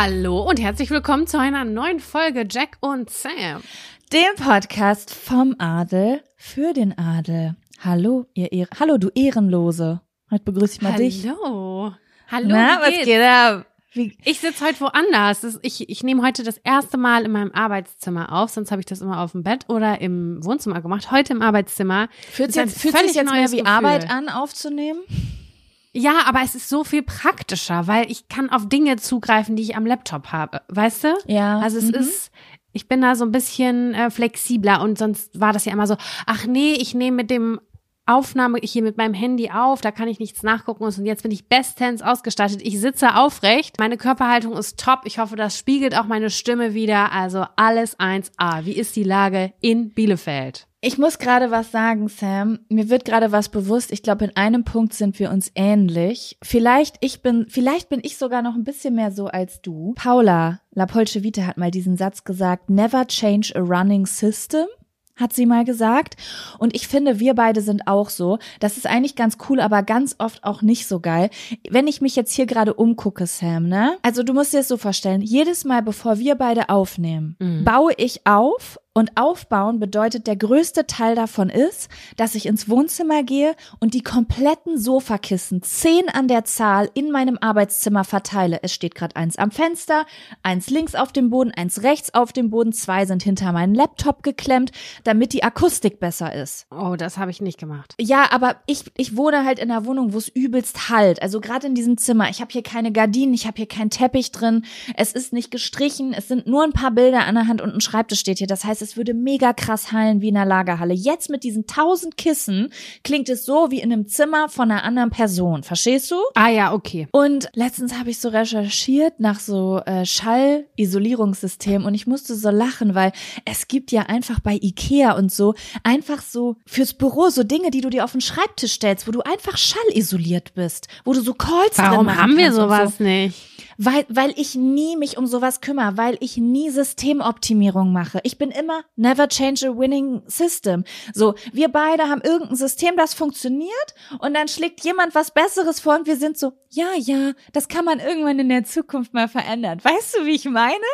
Hallo und herzlich willkommen zu einer neuen Folge Jack und Sam. Dem Podcast vom Adel für den Adel. Hallo, ihr Ehr Hallo, du Ehrenlose. Heute begrüße ich mal Hallo. dich. Hallo. Na, wie was geht ab? Wie, Ich sitze heute woanders. Ich, ich nehme heute das erste Mal in meinem Arbeitszimmer auf. Sonst habe ich das immer auf dem Bett oder im Wohnzimmer gemacht. Heute im Arbeitszimmer. fühlt jetzt, fühlt sich jetzt mehr wie Gefühl. Arbeit an, aufzunehmen? Ja, aber es ist so viel praktischer, weil ich kann auf Dinge zugreifen, die ich am Laptop habe. Weißt du? Ja. Also es mhm. ist, ich bin da so ein bisschen äh, flexibler und sonst war das ja immer so, ach nee, ich nehme mit dem Aufnahme hier mit meinem Handy auf, da kann ich nichts nachgucken und jetzt bin ich bestens ausgestattet. Ich sitze aufrecht, meine Körperhaltung ist top. Ich hoffe, das spiegelt auch meine Stimme wieder. Also alles 1A. Wie ist die Lage in Bielefeld? Ich muss gerade was sagen, Sam. Mir wird gerade was bewusst. Ich glaube, in einem Punkt sind wir uns ähnlich. Vielleicht ich bin, vielleicht bin ich sogar noch ein bisschen mehr so als du. Paula La Polcevita hat mal diesen Satz gesagt: Never change a running system. Hat sie mal gesagt. Und ich finde, wir beide sind auch so. Das ist eigentlich ganz cool, aber ganz oft auch nicht so geil. Wenn ich mich jetzt hier gerade umgucke, Sam, ne? Also du musst dir das so vorstellen. Jedes Mal, bevor wir beide aufnehmen, Mhm. baue ich auf und aufbauen bedeutet, der größte Teil davon ist, dass ich ins Wohnzimmer gehe und die kompletten Sofakissen, zehn an der Zahl, in meinem Arbeitszimmer verteile. Es steht gerade eins am Fenster, eins links auf dem Boden, eins rechts auf dem Boden, zwei sind hinter meinen Laptop geklemmt, damit die Akustik besser ist. Oh, das habe ich nicht gemacht. Ja, aber ich, ich wohne halt in einer Wohnung, wo es übelst halt. Also gerade in diesem Zimmer. Ich habe hier keine Gardinen, ich habe hier keinen Teppich drin. Es ist nicht gestrichen. Es sind nur ein paar Bilder an der Hand und ein Schreibtisch steht hier. Das heißt, es würde mega krass hallen wie in einer Lagerhalle. Jetzt mit diesen tausend Kissen klingt es so wie in einem Zimmer von einer anderen Person. Verstehst du? Ah ja, okay. Und letztens habe ich so recherchiert nach so äh, Schallisolierungssystemen und ich musste so lachen, weil es gibt ja einfach bei Ikea und so einfach so fürs Büro so Dinge, die du dir auf den Schreibtisch stellst, wo du einfach schallisoliert bist, wo du so Calls drin Warum machen haben wir sowas So. nicht? Weil, weil ich nie mich um sowas kümmere, weil ich nie Systemoptimierung mache. Ich bin immer never change a winning system. So, wir beide haben irgendein System, das funktioniert und dann schlägt jemand was Besseres vor und wir sind so, ja, ja, das kann man irgendwann in der Zukunft mal verändern. Weißt du, wie ich meine?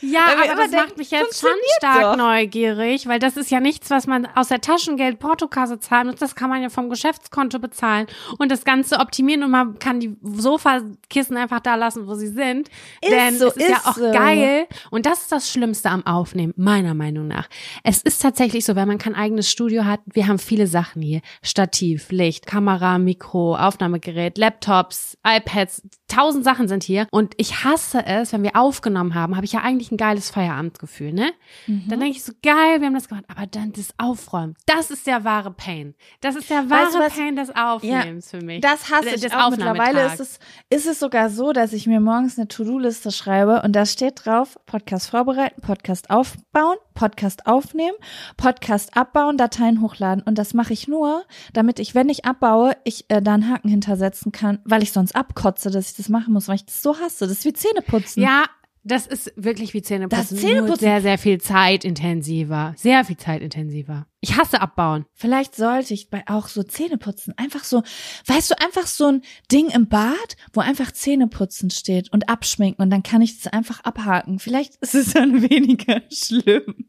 Ja, aber das denken, macht mich jetzt schon stark doch. neugierig, weil das ist ja nichts, was man aus der Taschengeld Portokasse zahlen muss. Das kann man ja vom Geschäftskonto bezahlen und das Ganze optimieren und man kann die Sofakissen einfach da lassen, wo sie sind. Ist Denn so, es ist, ja ist auch so. geil und das ist das Schlimmste am Aufnehmen, meiner Meinung nach. Es ist tatsächlich so, wenn man kein eigenes Studio hat, wir haben viele Sachen hier. Stativ, Licht, Kamera, Mikro, Aufnahmegerät, Laptops, iPads, tausend Sachen sind hier und ich hasse es, wenn wir aufgenommen haben, habe ich ja eigentlich ein geiles Feierabendgefühl, ne? Mhm. Dann denke ich so, geil, wir haben das gemacht, aber dann das Aufräumen, das ist der wahre Pain. Das ist der wahre Weißt? Pain des Aufnehmens für mich. Das hasse Des ich auch. Mittlerweile ist es, ist es sogar so, dass ich mir morgens eine To-Do-Liste schreibe und da steht drauf, Podcast vorbereiten, Podcast aufbauen, Podcast aufnehmen, Podcast abbauen, Dateien hochladen. Und das mache ich nur, damit ich, wenn ich abbaue, ich äh, da einen Haken hintersetzen kann, weil ich sonst abkotze, dass ich das machen muss, weil ich das so hasse. Das ist wie Zähneputzen. Ja, das ist wirklich wie Zähneputzen. Das Zähneputzen- Nur sehr, sehr viel zeitintensiver. Sehr viel zeitintensiver. Ich hasse abbauen. Vielleicht sollte ich bei auch so Zähneputzen einfach so, weißt du, einfach so ein Ding im Bad, wo einfach Zähneputzen steht und abschminken und dann kann ich das einfach abhaken. Vielleicht ist es dann weniger schlimm.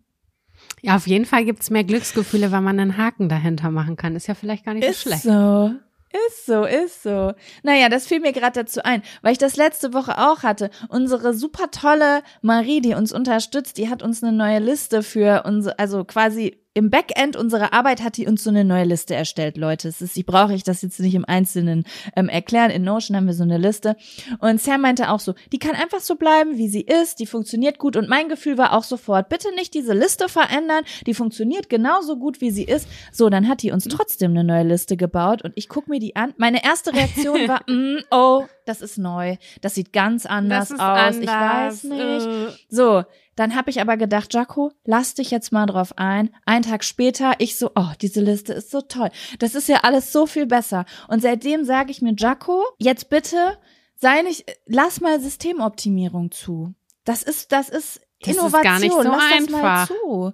Ja, auf jeden Fall gibt's mehr Glücksgefühle, weil man einen Haken dahinter machen kann. Ist ja vielleicht gar nicht Ist so schlecht. so. Ist so, ist so. Naja, das fiel mir gerade dazu ein, weil ich das letzte Woche auch hatte. Unsere super tolle Marie, die uns unterstützt, die hat uns eine neue Liste für unsere, also quasi im Backend unserer Arbeit hat die uns so eine neue Liste erstellt, Leute. Es ist, ich brauche ich das jetzt nicht im Einzelnen ähm, erklären. In Notion haben wir so eine Liste. Und Sam meinte auch so, die kann einfach so bleiben, wie sie ist. Die funktioniert gut. Und mein Gefühl war auch sofort, bitte nicht diese Liste verändern. Die funktioniert genauso gut, wie sie ist. So, dann hat die uns trotzdem eine neue Liste gebaut. Und ich guck mir die an. Meine erste Reaktion war, mm, oh, das ist neu. Das sieht ganz anders ist aus. Ich anders. weiß nicht. Äh. So, dann habe ich aber gedacht, Jaco, lass dich jetzt mal drauf ein. Ein Tag später, ich so, oh, diese Liste ist so toll. Das ist ja alles so viel besser. Und seitdem sage ich mir, Jaco, jetzt bitte sei nicht, lass mal Systemoptimierung zu. Das ist, das ist Das ist Innovation. gar nicht so lass das mal einfach. zu.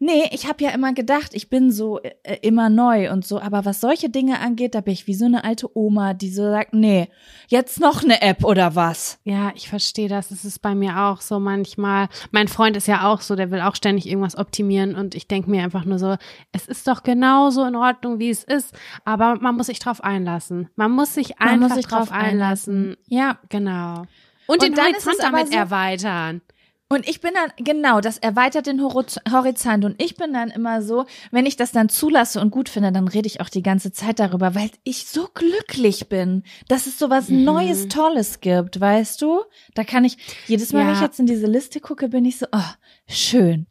Nee, ich habe ja immer gedacht, ich bin so äh, immer neu und so, aber was solche Dinge angeht, da bin ich wie so eine alte Oma, die so sagt, nee, jetzt noch eine App oder was? Ja, ich verstehe das. Es ist bei mir auch so manchmal. Mein Freund ist ja auch so, der will auch ständig irgendwas optimieren und ich denke mir einfach nur so, es ist doch genauso in Ordnung, wie es ist, aber man muss sich drauf einlassen. Man muss sich Man einfach muss sich drauf drauf einlassen. Ja, Genau. Und, den ist es Horizont damit so- erweitern. Und ich bin dann, genau, das erweitert den Horiz- Horizont. Und ich bin dann immer so, wenn ich das dann zulasse und gut finde, dann rede ich auch die ganze Zeit darüber, weil ich so glücklich bin, dass es so was Mhm. Neues, Tolles gibt, weißt du? Da kann ich, jedes Mal, wenn Ja. ich jetzt in diese Liste gucke, bin ich so, oh, schön.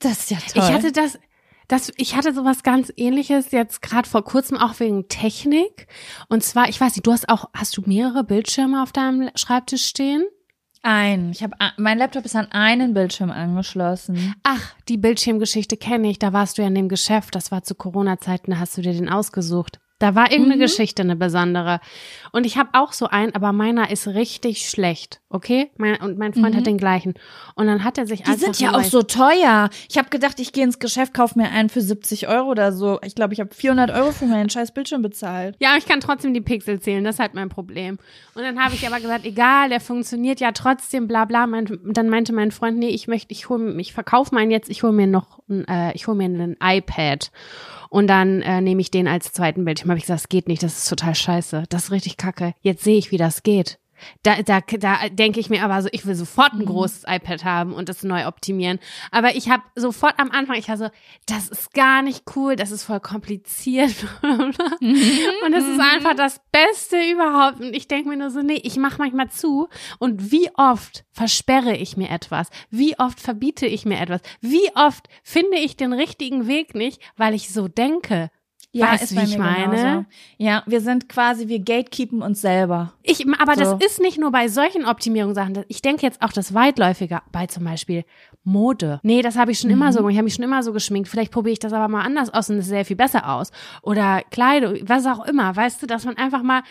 Das ist ja toll. Ich hatte das, das, ich hatte sowas ganz ähnliches jetzt gerade vor kurzem auch wegen Technik. Und zwar, ich weiß nicht, du hast auch, hast du mehrere Bildschirme auf deinem Schreibtisch stehen? Ein. Ich habe, mein Laptop ist an einen Bildschirm angeschlossen. Ach, die Bildschirmgeschichte kenne ich. Da warst du ja in dem Geschäft. Das war zu Corona-Zeiten. Da hast du dir den ausgesucht. Da war irgendeine Mhm. Geschichte, eine besondere. Und ich habe auch so einen, aber meiner ist richtig schlecht. Okay? Mein, und mein Freund Mhm. hat den gleichen. Und dann hat er sich Die einfach sind ja auch so teuer. Ich habe gedacht, ich gehe ins Geschäft, kauf mir einen für 70 Euro oder so. Ich glaube, ich habe 400 Euro für meinen scheiß Bildschirm bezahlt. Ja, aber ich kann trotzdem die Pixel zählen, das ist halt mein Problem. Und dann habe ich aber gesagt, egal, der funktioniert ja trotzdem, bla bla. Mein, dann meinte mein Freund, nee, ich möchte, ich hole, ich verkaufe meinen jetzt, ich hole mir noch, äh, ich hole mir ein iPad. Und dann äh, nehme ich den als zweiten Bildschirm. Habe ich gesagt, das geht nicht, das ist total scheiße, das ist richtig kacke. Jetzt sehe ich, wie das geht. Da, da, da denke ich mir aber so, ich will sofort ein großes iPad haben und das neu optimieren. Aber ich habe sofort am Anfang, ich war so, das ist gar nicht cool, das ist voll kompliziert. und es ist einfach das Beste überhaupt. Und ich denke mir nur so, nee, ich mache manchmal zu. Und wie oft versperre ich mir etwas? Wie oft verbiete ich mir etwas? Wie oft finde ich den richtigen Weg nicht, weil ich so denke? Weißt du, wie ich meine? genauso. Ja, wir sind quasi, wir gatekeepen uns selber. Ich, aber So. das ist nicht nur bei solchen Optimierungssachen. Ich denke jetzt auch das weitläufiger bei zum Beispiel Mode. Nee, das habe ich schon immer so gemacht. Ich habe mich schon immer so geschminkt. Vielleicht probiere ich das aber mal anders aus und es sähe viel besser aus. Oder Kleidung, was auch immer. Weißt du, dass man einfach mal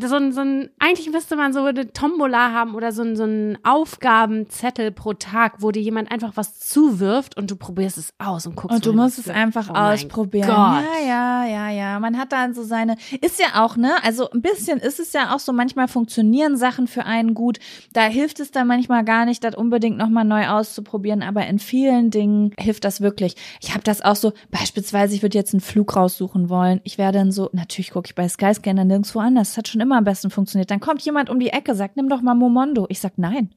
so ein, so ein, eigentlich müsste man so eine Tombola haben oder so ein, so ein Aufgabenzettel pro Tag, wo dir jemand einfach was zuwirft und du probierst es aus und guckst. Und du musst es einfach oh ausprobieren. Ja, ja, ja, ja. Man hat dann so seine, ist ja auch, ne? Also ein bisschen ist es ja auch so, manchmal funktionieren Sachen für einen gut. Da hilft es dann manchmal gar nicht, das unbedingt nochmal neu auszuprobieren, aber in vielen Dingen hilft das wirklich. Ich habe das auch so, beispielsweise, ich würde jetzt einen Flug raussuchen wollen. Ich wäre dann so, natürlich gucke ich bei Skyscanner nirgendwo anders. Das hat schon immer am besten funktioniert. Dann kommt jemand um die Ecke, sagt, nimm doch mal Momondo. Ich sag, nein.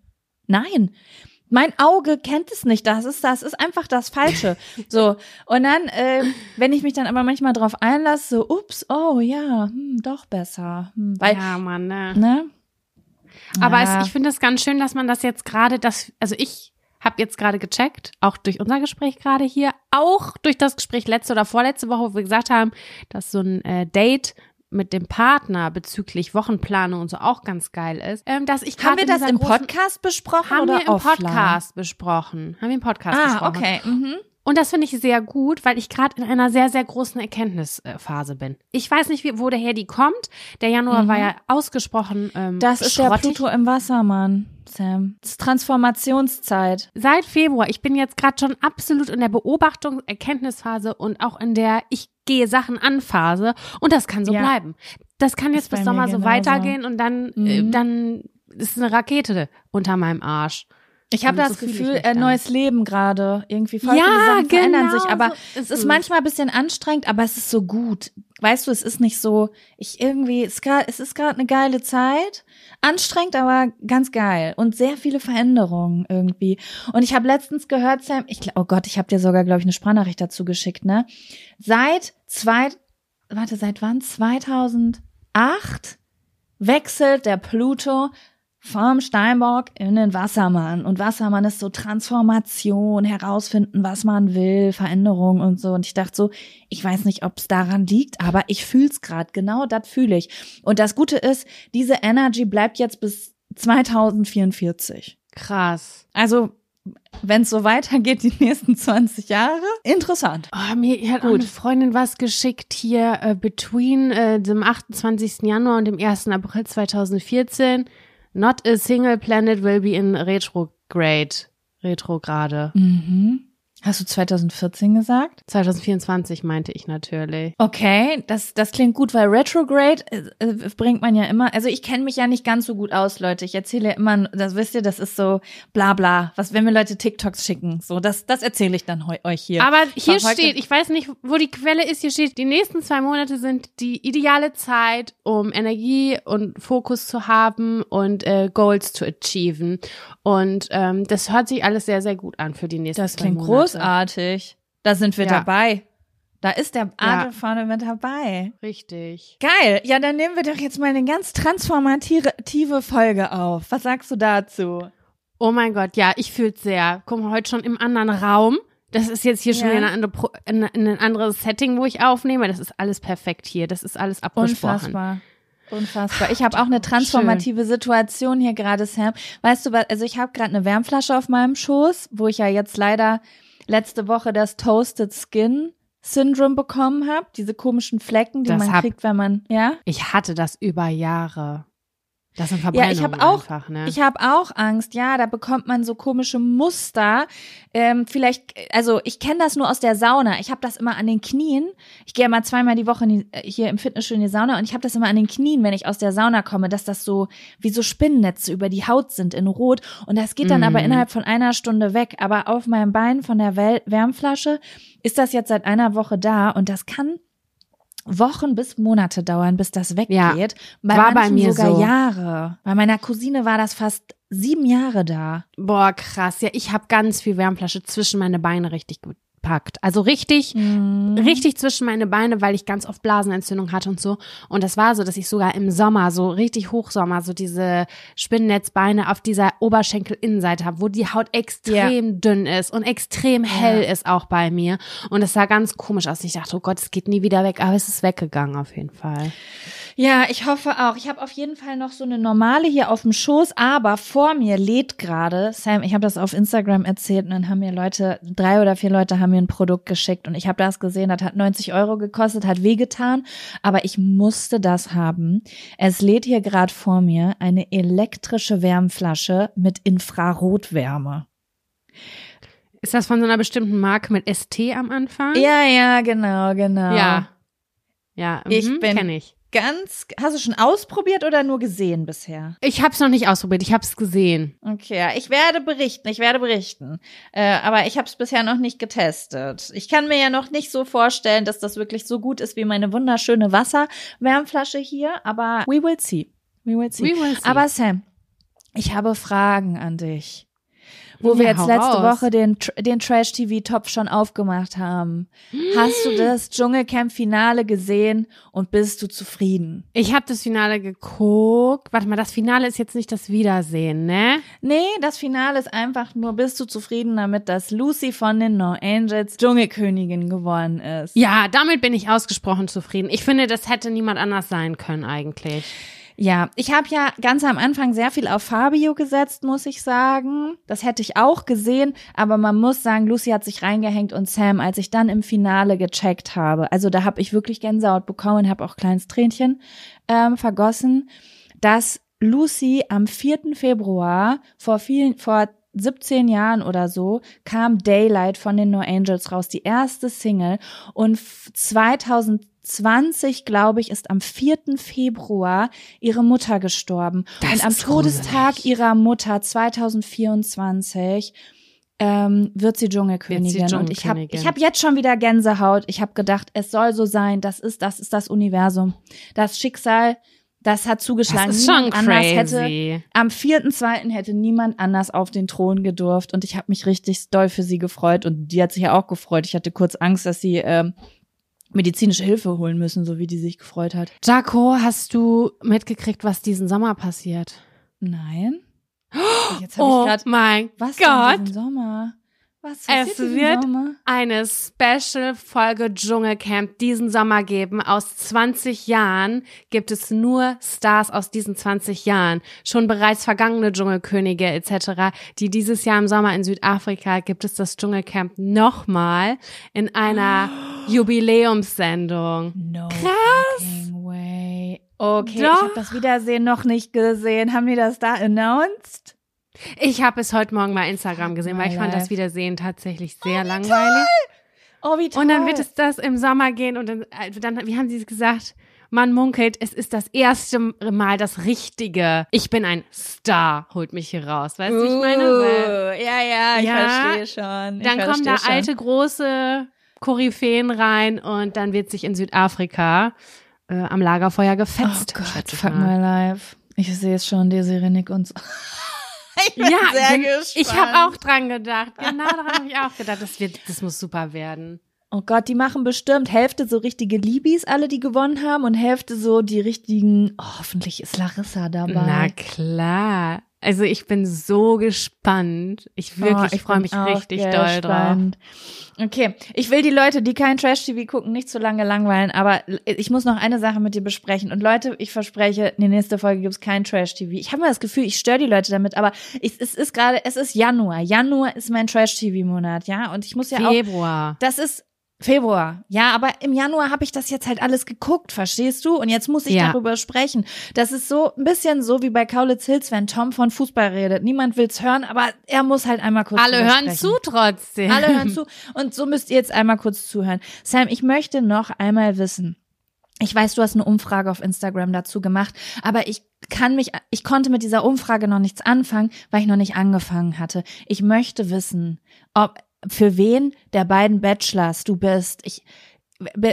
Nein. Mein Auge kennt es nicht. Das ist, das ist einfach das Falsche. So. Und dann, äh, wenn ich mich dann aber manchmal drauf einlasse, so, ups, oh ja, hm, doch besser. Hm, weil, Ja, Mann, ne? ne? Aber Ja. es, ich finde es ganz schön, dass man das jetzt gerade, das, also ich habe jetzt gerade gecheckt, auch durch unser Gespräch gerade hier, auch durch das Gespräch letzte oder vorletzte Woche, wo wir gesagt haben, dass so ein äh, Date mit dem Partner bezüglich Wochenplanung und so auch ganz geil ist, ähm, dass ich Haben wir das im Podcast besprochen haben oder wir im offline? Podcast besprochen. Haben wir im Podcast Ah, besprochen. okay. Mhm. Und das finde ich sehr gut, weil ich gerade in einer sehr, sehr großen Erkenntnisphase bin. Ich weiß nicht, wie, wo daher die kommt. Der Januar war ja ausgesprochen ähm, Mhm. Das ist der schrottig. Pluto im Wassermann, Sam. Das ist Transformationszeit. Seit Februar, ich bin jetzt gerade schon absolut in der Beobachtung, Erkenntnisphase und auch in der ich gehe Sachen an Phase und das kann so Ja. bleiben. Das kann jetzt Ist bis Sommer so weitergehen und dann, äh, Mhm. dann ist eine Rakete unter meinem Arsch. Ich habe das so Gefühl, dann. neues Leben gerade. Irgendwie voll Ja, viele Sachen verändern genau sich. Aber so es ist ist es. manchmal ein bisschen anstrengend, aber es ist so gut. Weißt du, es ist nicht so, ich irgendwie, es, ist grad, es ist gerade eine geile Zeit. Anstrengend, aber ganz geil. Und sehr viele Veränderungen irgendwie. Und ich habe letztens gehört, Sam, ich, glaub- oh Gott, ich habe dir sogar, glaube ich, eine Sprachnachricht dazu geschickt, ne? Seit zwei, warte, seit wann? 2008 wechselt der Pluto vom Steinbock in den Wassermann. Und Wassermann ist so Transformation, herausfinden, was man will, Veränderung und so. Und ich dachte so, ich weiß nicht, ob es daran liegt, aber ich fühl's grad. Genau das fühle ich. Und das Gute ist, diese Energy bleibt jetzt bis 2044. Krass. Also, wenn es so weitergeht, die nächsten 20 Jahre, interessant. Oh, mir hat Gut. eine Freundin was geschickt hier äh, between äh, dem 28. Januar und dem 1. April 2014. Not a single planet will be in retrograde. Retrograde. Mhm. Hast du 2014 gesagt? 2024 meinte ich natürlich. Okay, das, das klingt gut, weil Retrograde äh, äh, bringt man ja immer, also ich kenne mich ja nicht ganz so gut aus, Leute. Ich erzähle ja immer, das wisst ihr, das ist so bla bla, was wenn mir Leute TikToks schicken. So, das, das erzähle ich dann euch hier. Aber hier steht, ich weiß nicht, wo die Quelle ist, hier steht, die nächsten zwei Monate sind die ideale Zeit, um Energie und Fokus zu haben und äh, Goals zu achieven. Und ähm, das hört sich alles sehr, sehr gut an für die nächsten das zwei klingt Monate. Großartig. Da sind wir Ja. dabei. Da ist der Adel mit dabei. Richtig. Geil. Ja, dann nehmen wir doch jetzt mal eine ganz transformative Folge auf. Was sagst du dazu? Oh mein Gott, ja, ich fühl's sehr. Guck mal, heute schon im anderen Raum. Das ist jetzt hier schon Ja. wieder eine andere, Pro- eine, ein anderes Setting, wo ich aufnehme. Das ist alles perfekt hier. Das ist alles abgesprochen. Unfassbar. Unfassbar. Ich habe auch eine transformative Situation hier gerade, Sam. Weißt du was? Also ich habe gerade eine Wärmflasche auf meinem Schoß, wo ich ja jetzt leider letzte Woche das Toasted Skin Syndrome bekommen habe. Diese komischen Flecken, die Das man hab- kriegt, wenn man, ja. Ich hatte das über Jahre. Das sind Ja, Verbrennungen ich habe auch, einfach, ne? ich habe auch Angst. Ja, da bekommt man so komische Muster. Ähm, vielleicht, also ich kenne das nur aus der Sauna. Ich habe das immer an den Knien. Ich gehe immer zweimal die Woche die, äh, hier im Fitnessstudio in die Sauna und ich habe das immer an den Knien, wenn ich aus der Sauna komme, dass das so wie so Spinnennetze über die Haut sind in Rot. Und das geht dann Mhm. aber innerhalb von einer Stunde weg. Aber auf meinem Bein von der Wärmflasche ist das jetzt seit einer Woche da und das kann Wochen bis Monate dauern, bis das weggeht. Ja, bei war bei mir sogar so. Jahre. Bei meiner Cousine war das fast sieben Jahre da. Boah, krass. Ja, ich habe ganz viel Wärmflasche zwischen meine Beine richtig gepackt. Also richtig, Mhm. richtig zwischen meine Beine, weil ich ganz oft Blasenentzündung hatte und so. Und das war so, dass ich sogar im Sommer, so richtig Hochsommer, so diese Spinnennetzbeine auf dieser Oberschenkelinnenseite habe, wo die Haut extrem dünn ist und extrem hell ist auch bei mir. Und es sah ganz komisch aus. Ich dachte, oh Gott, es geht nie wieder weg, aber es ist weggegangen auf jeden Fall. Ja, ich hoffe auch. Ich habe auf jeden Fall noch so eine normale hier auf dem Schoß, aber vor mir lädt gerade, Sam, ich habe das auf Instagram erzählt und dann haben mir Leute, drei oder vier Leute haben mir ein Produkt geschickt und ich habe das gesehen, das hat 90 Euro gekostet, hat wehgetan, aber ich musste das haben. Es lädt hier gerade vor mir eine elektrische Wärmflasche mit Infrarotwärme. Ist das von so einer bestimmten Marke mit ST am Anfang? Ja, ja, genau, genau. Ja. Ja, Ich mhm, bin- kenne ich. Ganz, hast du schon ausprobiert oder nur gesehen bisher? Ich habe es noch nicht ausprobiert, ich habe es gesehen. Okay, ich werde berichten, ich werde berichten. Äh, aber ich habe es bisher noch nicht getestet. Ich kann mir ja noch nicht so vorstellen, dass das wirklich so gut ist wie meine wunderschöne Wasserwärmflasche hier, aber we will see. We will see. We will see. Aber Sam, ich habe Fragen an dich. Wo wir Ja, jetzt hau letzte raus. Woche den, den Trash-TV-Topf schon aufgemacht haben. Hast du das Dschungelcamp-Finale gesehen und bist du zufrieden? Ich habe das Finale geguckt. Warte mal, das Finale ist jetzt nicht das Wiedersehen, ne? Nee, das Finale ist einfach nur, bist du zufrieden damit, dass Lucy von den No Angels Dschungelkönigin geworden ist? Ja, damit bin ich ausgesprochen zufrieden. Ich finde, das hätte niemand anders sein können eigentlich. Ja, ich habe ja ganz am Anfang sehr viel auf Fabio gesetzt, muss ich sagen. Das hätte ich auch gesehen, aber man muss sagen, Lucy hat sich reingehängt und Sam, als ich dann im Finale gecheckt habe, also da habe ich wirklich Gänsehaut bekommen, habe auch kleines Tränchen ähm, vergossen, dass Lucy am 4. Februar vor vielen, vor 17 Jahren oder so kam Daylight von den No Angels raus, die erste Single. Und 2000 20, glaube ich, ist am 4. Februar ihre Mutter gestorben. Das und am Todestag gruselig. ihrer Mutter 2024 ähm, wird sie Dschungelkönigin. Wird sie und ich habe ich hab jetzt schon wieder Gänsehaut. Ich habe gedacht, es soll so sein. Das ist, das ist das Universum. Das Schicksal, das hat zugeschlagen. Das ist niemand anders hätte, am 4.2. hätte niemand anders auf den Thron gedurft. Und ich habe mich richtig doll für sie gefreut. Und die hat sich ja auch gefreut. Ich hatte kurz Angst, dass sie ähm, medizinische Hilfe holen müssen, so wie die sich gefreut hat. Jaco, hast du mitgekriegt, was diesen Sommer passiert? Nein. Jetzt habe Oh ich gerade mein was Gott. diesen Sommer? Was Es wird Sommer? eine Special-Folge Dschungelcamp diesen Sommer geben. Aus 20 Jahren gibt es nur Stars aus diesen 20 Jahren. Schon bereits vergangene Dschungelkönige etc., die dieses Jahr im Sommer in Südafrika gibt es das Dschungelcamp nochmal in einer Jubiläumssendung. No Krass. way. Okay, ich Doch. habe das Wiedersehen noch nicht gesehen. Haben die das da announced? Ich habe es heute Morgen bei Instagram gesehen, weil ich fand das Wiedersehen tatsächlich sehr langweilig. Oh, wie toll. Und dann wird es das im Sommer gehen und dann, äh, dann wie haben sie es gesagt? Man munkelt, es ist das erste Mal das Richtige. Ich bin ein Star, holt mich hier raus. Weißt du, wie ich meine? Weil Uh, ja, ja, ich Ja, verstehe schon. Ich dann kommen da verstehe schon. alte, große Koryphäen rein und dann wird sich in Südafrika äh, am Lagerfeuer Oh gefetzt. Gott, schätze ich fuck mal. my life. Ich sehe es schon, Desiree Nick und so. Ich bin Ja, sehr gen- gespannt. ich habe auch dran gedacht. Genau daran habe ich auch gedacht. Das, wird, das muss super werden. Oh Gott, die machen bestimmt Hälfte so richtige Libis, alle, die gewonnen haben, und Hälfte so die richtigen. Oh, hoffentlich ist Larissa dabei. Na klar. Also ich bin so gespannt. Ich wirklich Oh, ich freue mich richtig doll drauf. gespannt. Okay, ich will die Leute, die kein Trash-TV gucken, nicht zu lange langweilen, aber ich muss noch eine Sache mit dir besprechen. Und Leute, ich verspreche, in der nächsten Folge gibt's kein Trash-TV. Ich habe mal das Gefühl, ich störe die Leute damit, aber ich, es ist gerade, es ist Januar. Januar ist mein Trash-TV-Monat, ja? Und ich muss ja auch Februar. Das ist Februar. Ja, aber im Januar habe ich das jetzt halt alles geguckt, verstehst du? Und jetzt muss ich Ja. darüber sprechen. Das ist so ein bisschen so wie bei Kaulitz Hills, wenn Tom von Fußball redet. Niemand will's hören, aber er muss halt einmal kurz Alle hören sprechen. zu trotzdem. Alle hören zu. Und so müsst ihr jetzt einmal kurz zuhören. Sam, ich möchte noch einmal wissen. Ich weiß, du hast eine Umfrage auf Instagram dazu gemacht, aber ich kann mich, ich konnte mit dieser Umfrage noch nichts anfangen, weil ich noch nicht angefangen hatte. Ich möchte wissen, ob, für wen der beiden Bachelors du bist. Ich,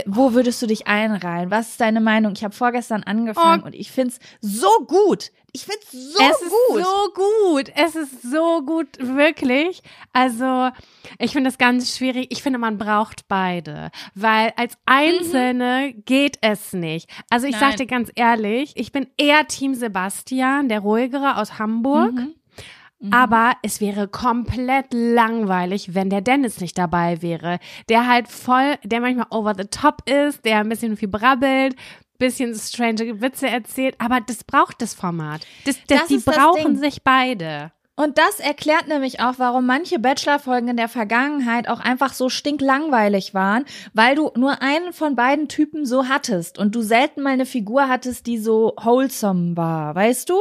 wo würdest du dich einreihen? Was ist deine Meinung? Ich habe vorgestern angefangen Oh. und ich find's so gut. Ich find's so es ist gut. so gut. Es ist so gut, wirklich. Also, ich finde es ganz schwierig. Ich finde, man braucht beide. Weil als Einzelne geht es nicht. Also, ich Nein. sag dir ganz ehrlich, ich bin eher Team Sebastian, der ruhigere aus Hamburg. Mhm. Aber es wäre komplett langweilig, wenn der Dennis nicht dabei wäre. Der halt voll, der manchmal over the top ist, der ein bisschen viel brabbelt, bisschen strange Witze erzählt. Aber das braucht das Format. Das, das, Das die das brauchen Ding. sich beide. Und das erklärt nämlich auch, warum manche Bachelor-Folgen in der Vergangenheit auch einfach so stinklangweilig waren, weil du nur einen von beiden Typen so hattest und du selten mal eine Figur hattest, die so wholesome war, weißt du?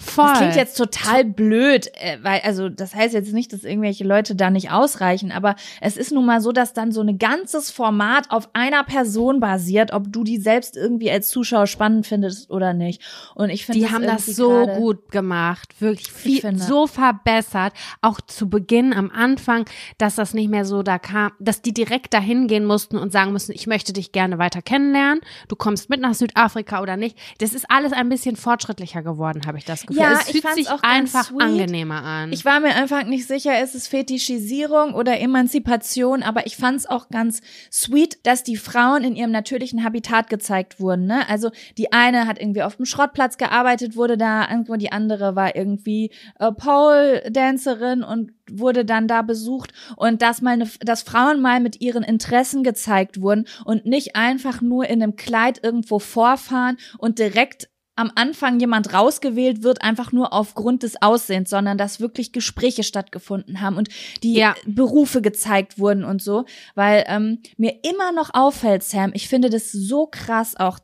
Voll. Das klingt jetzt total blöd, äh, weil, also das heißt jetzt nicht, dass irgendwelche Leute da nicht ausreichen, aber es ist nun mal so, dass dann so ein ganzes Format auf einer Person basiert, ob du die selbst irgendwie als Zuschauer spannend findest oder nicht. Und ich finde, Die haben das so gut gemacht, wirklich viel, so verbessert, auch zu Beginn am Anfang, dass das nicht mehr so da kam, dass die direkt dahin gehen mussten und sagen mussten, ich möchte dich gerne weiter kennenlernen, du kommst mit nach Südafrika oder nicht. Das ist alles ein bisschen fortschrittlicher geworden, habe ich das Gefühl. Ja, es ich fühlt fand's sich einfach sweet. angenehmer an. Ich war mir einfach nicht sicher, ist es Fetischisierung oder Emanzipation, aber ich fand es auch ganz sweet, dass die Frauen in ihrem natürlichen Habitat gezeigt wurden. Ne? Also die eine hat irgendwie auf dem Schrottplatz gearbeitet, wurde da, irgendwo die andere war irgendwie äh, Pole-Dancerin und wurde dann da besucht und dass mal eine, dass Frauen mal mit ihren Interessen gezeigt wurden und nicht einfach nur in einem Kleid irgendwo vorfahren und direkt am Anfang jemand rausgewählt wird, einfach nur aufgrund des Aussehens, sondern dass wirklich Gespräche stattgefunden haben und die Ja. Berufe gezeigt wurden und so. Weil ähm, mir immer noch auffällt, Sam, ich finde das so krass, auch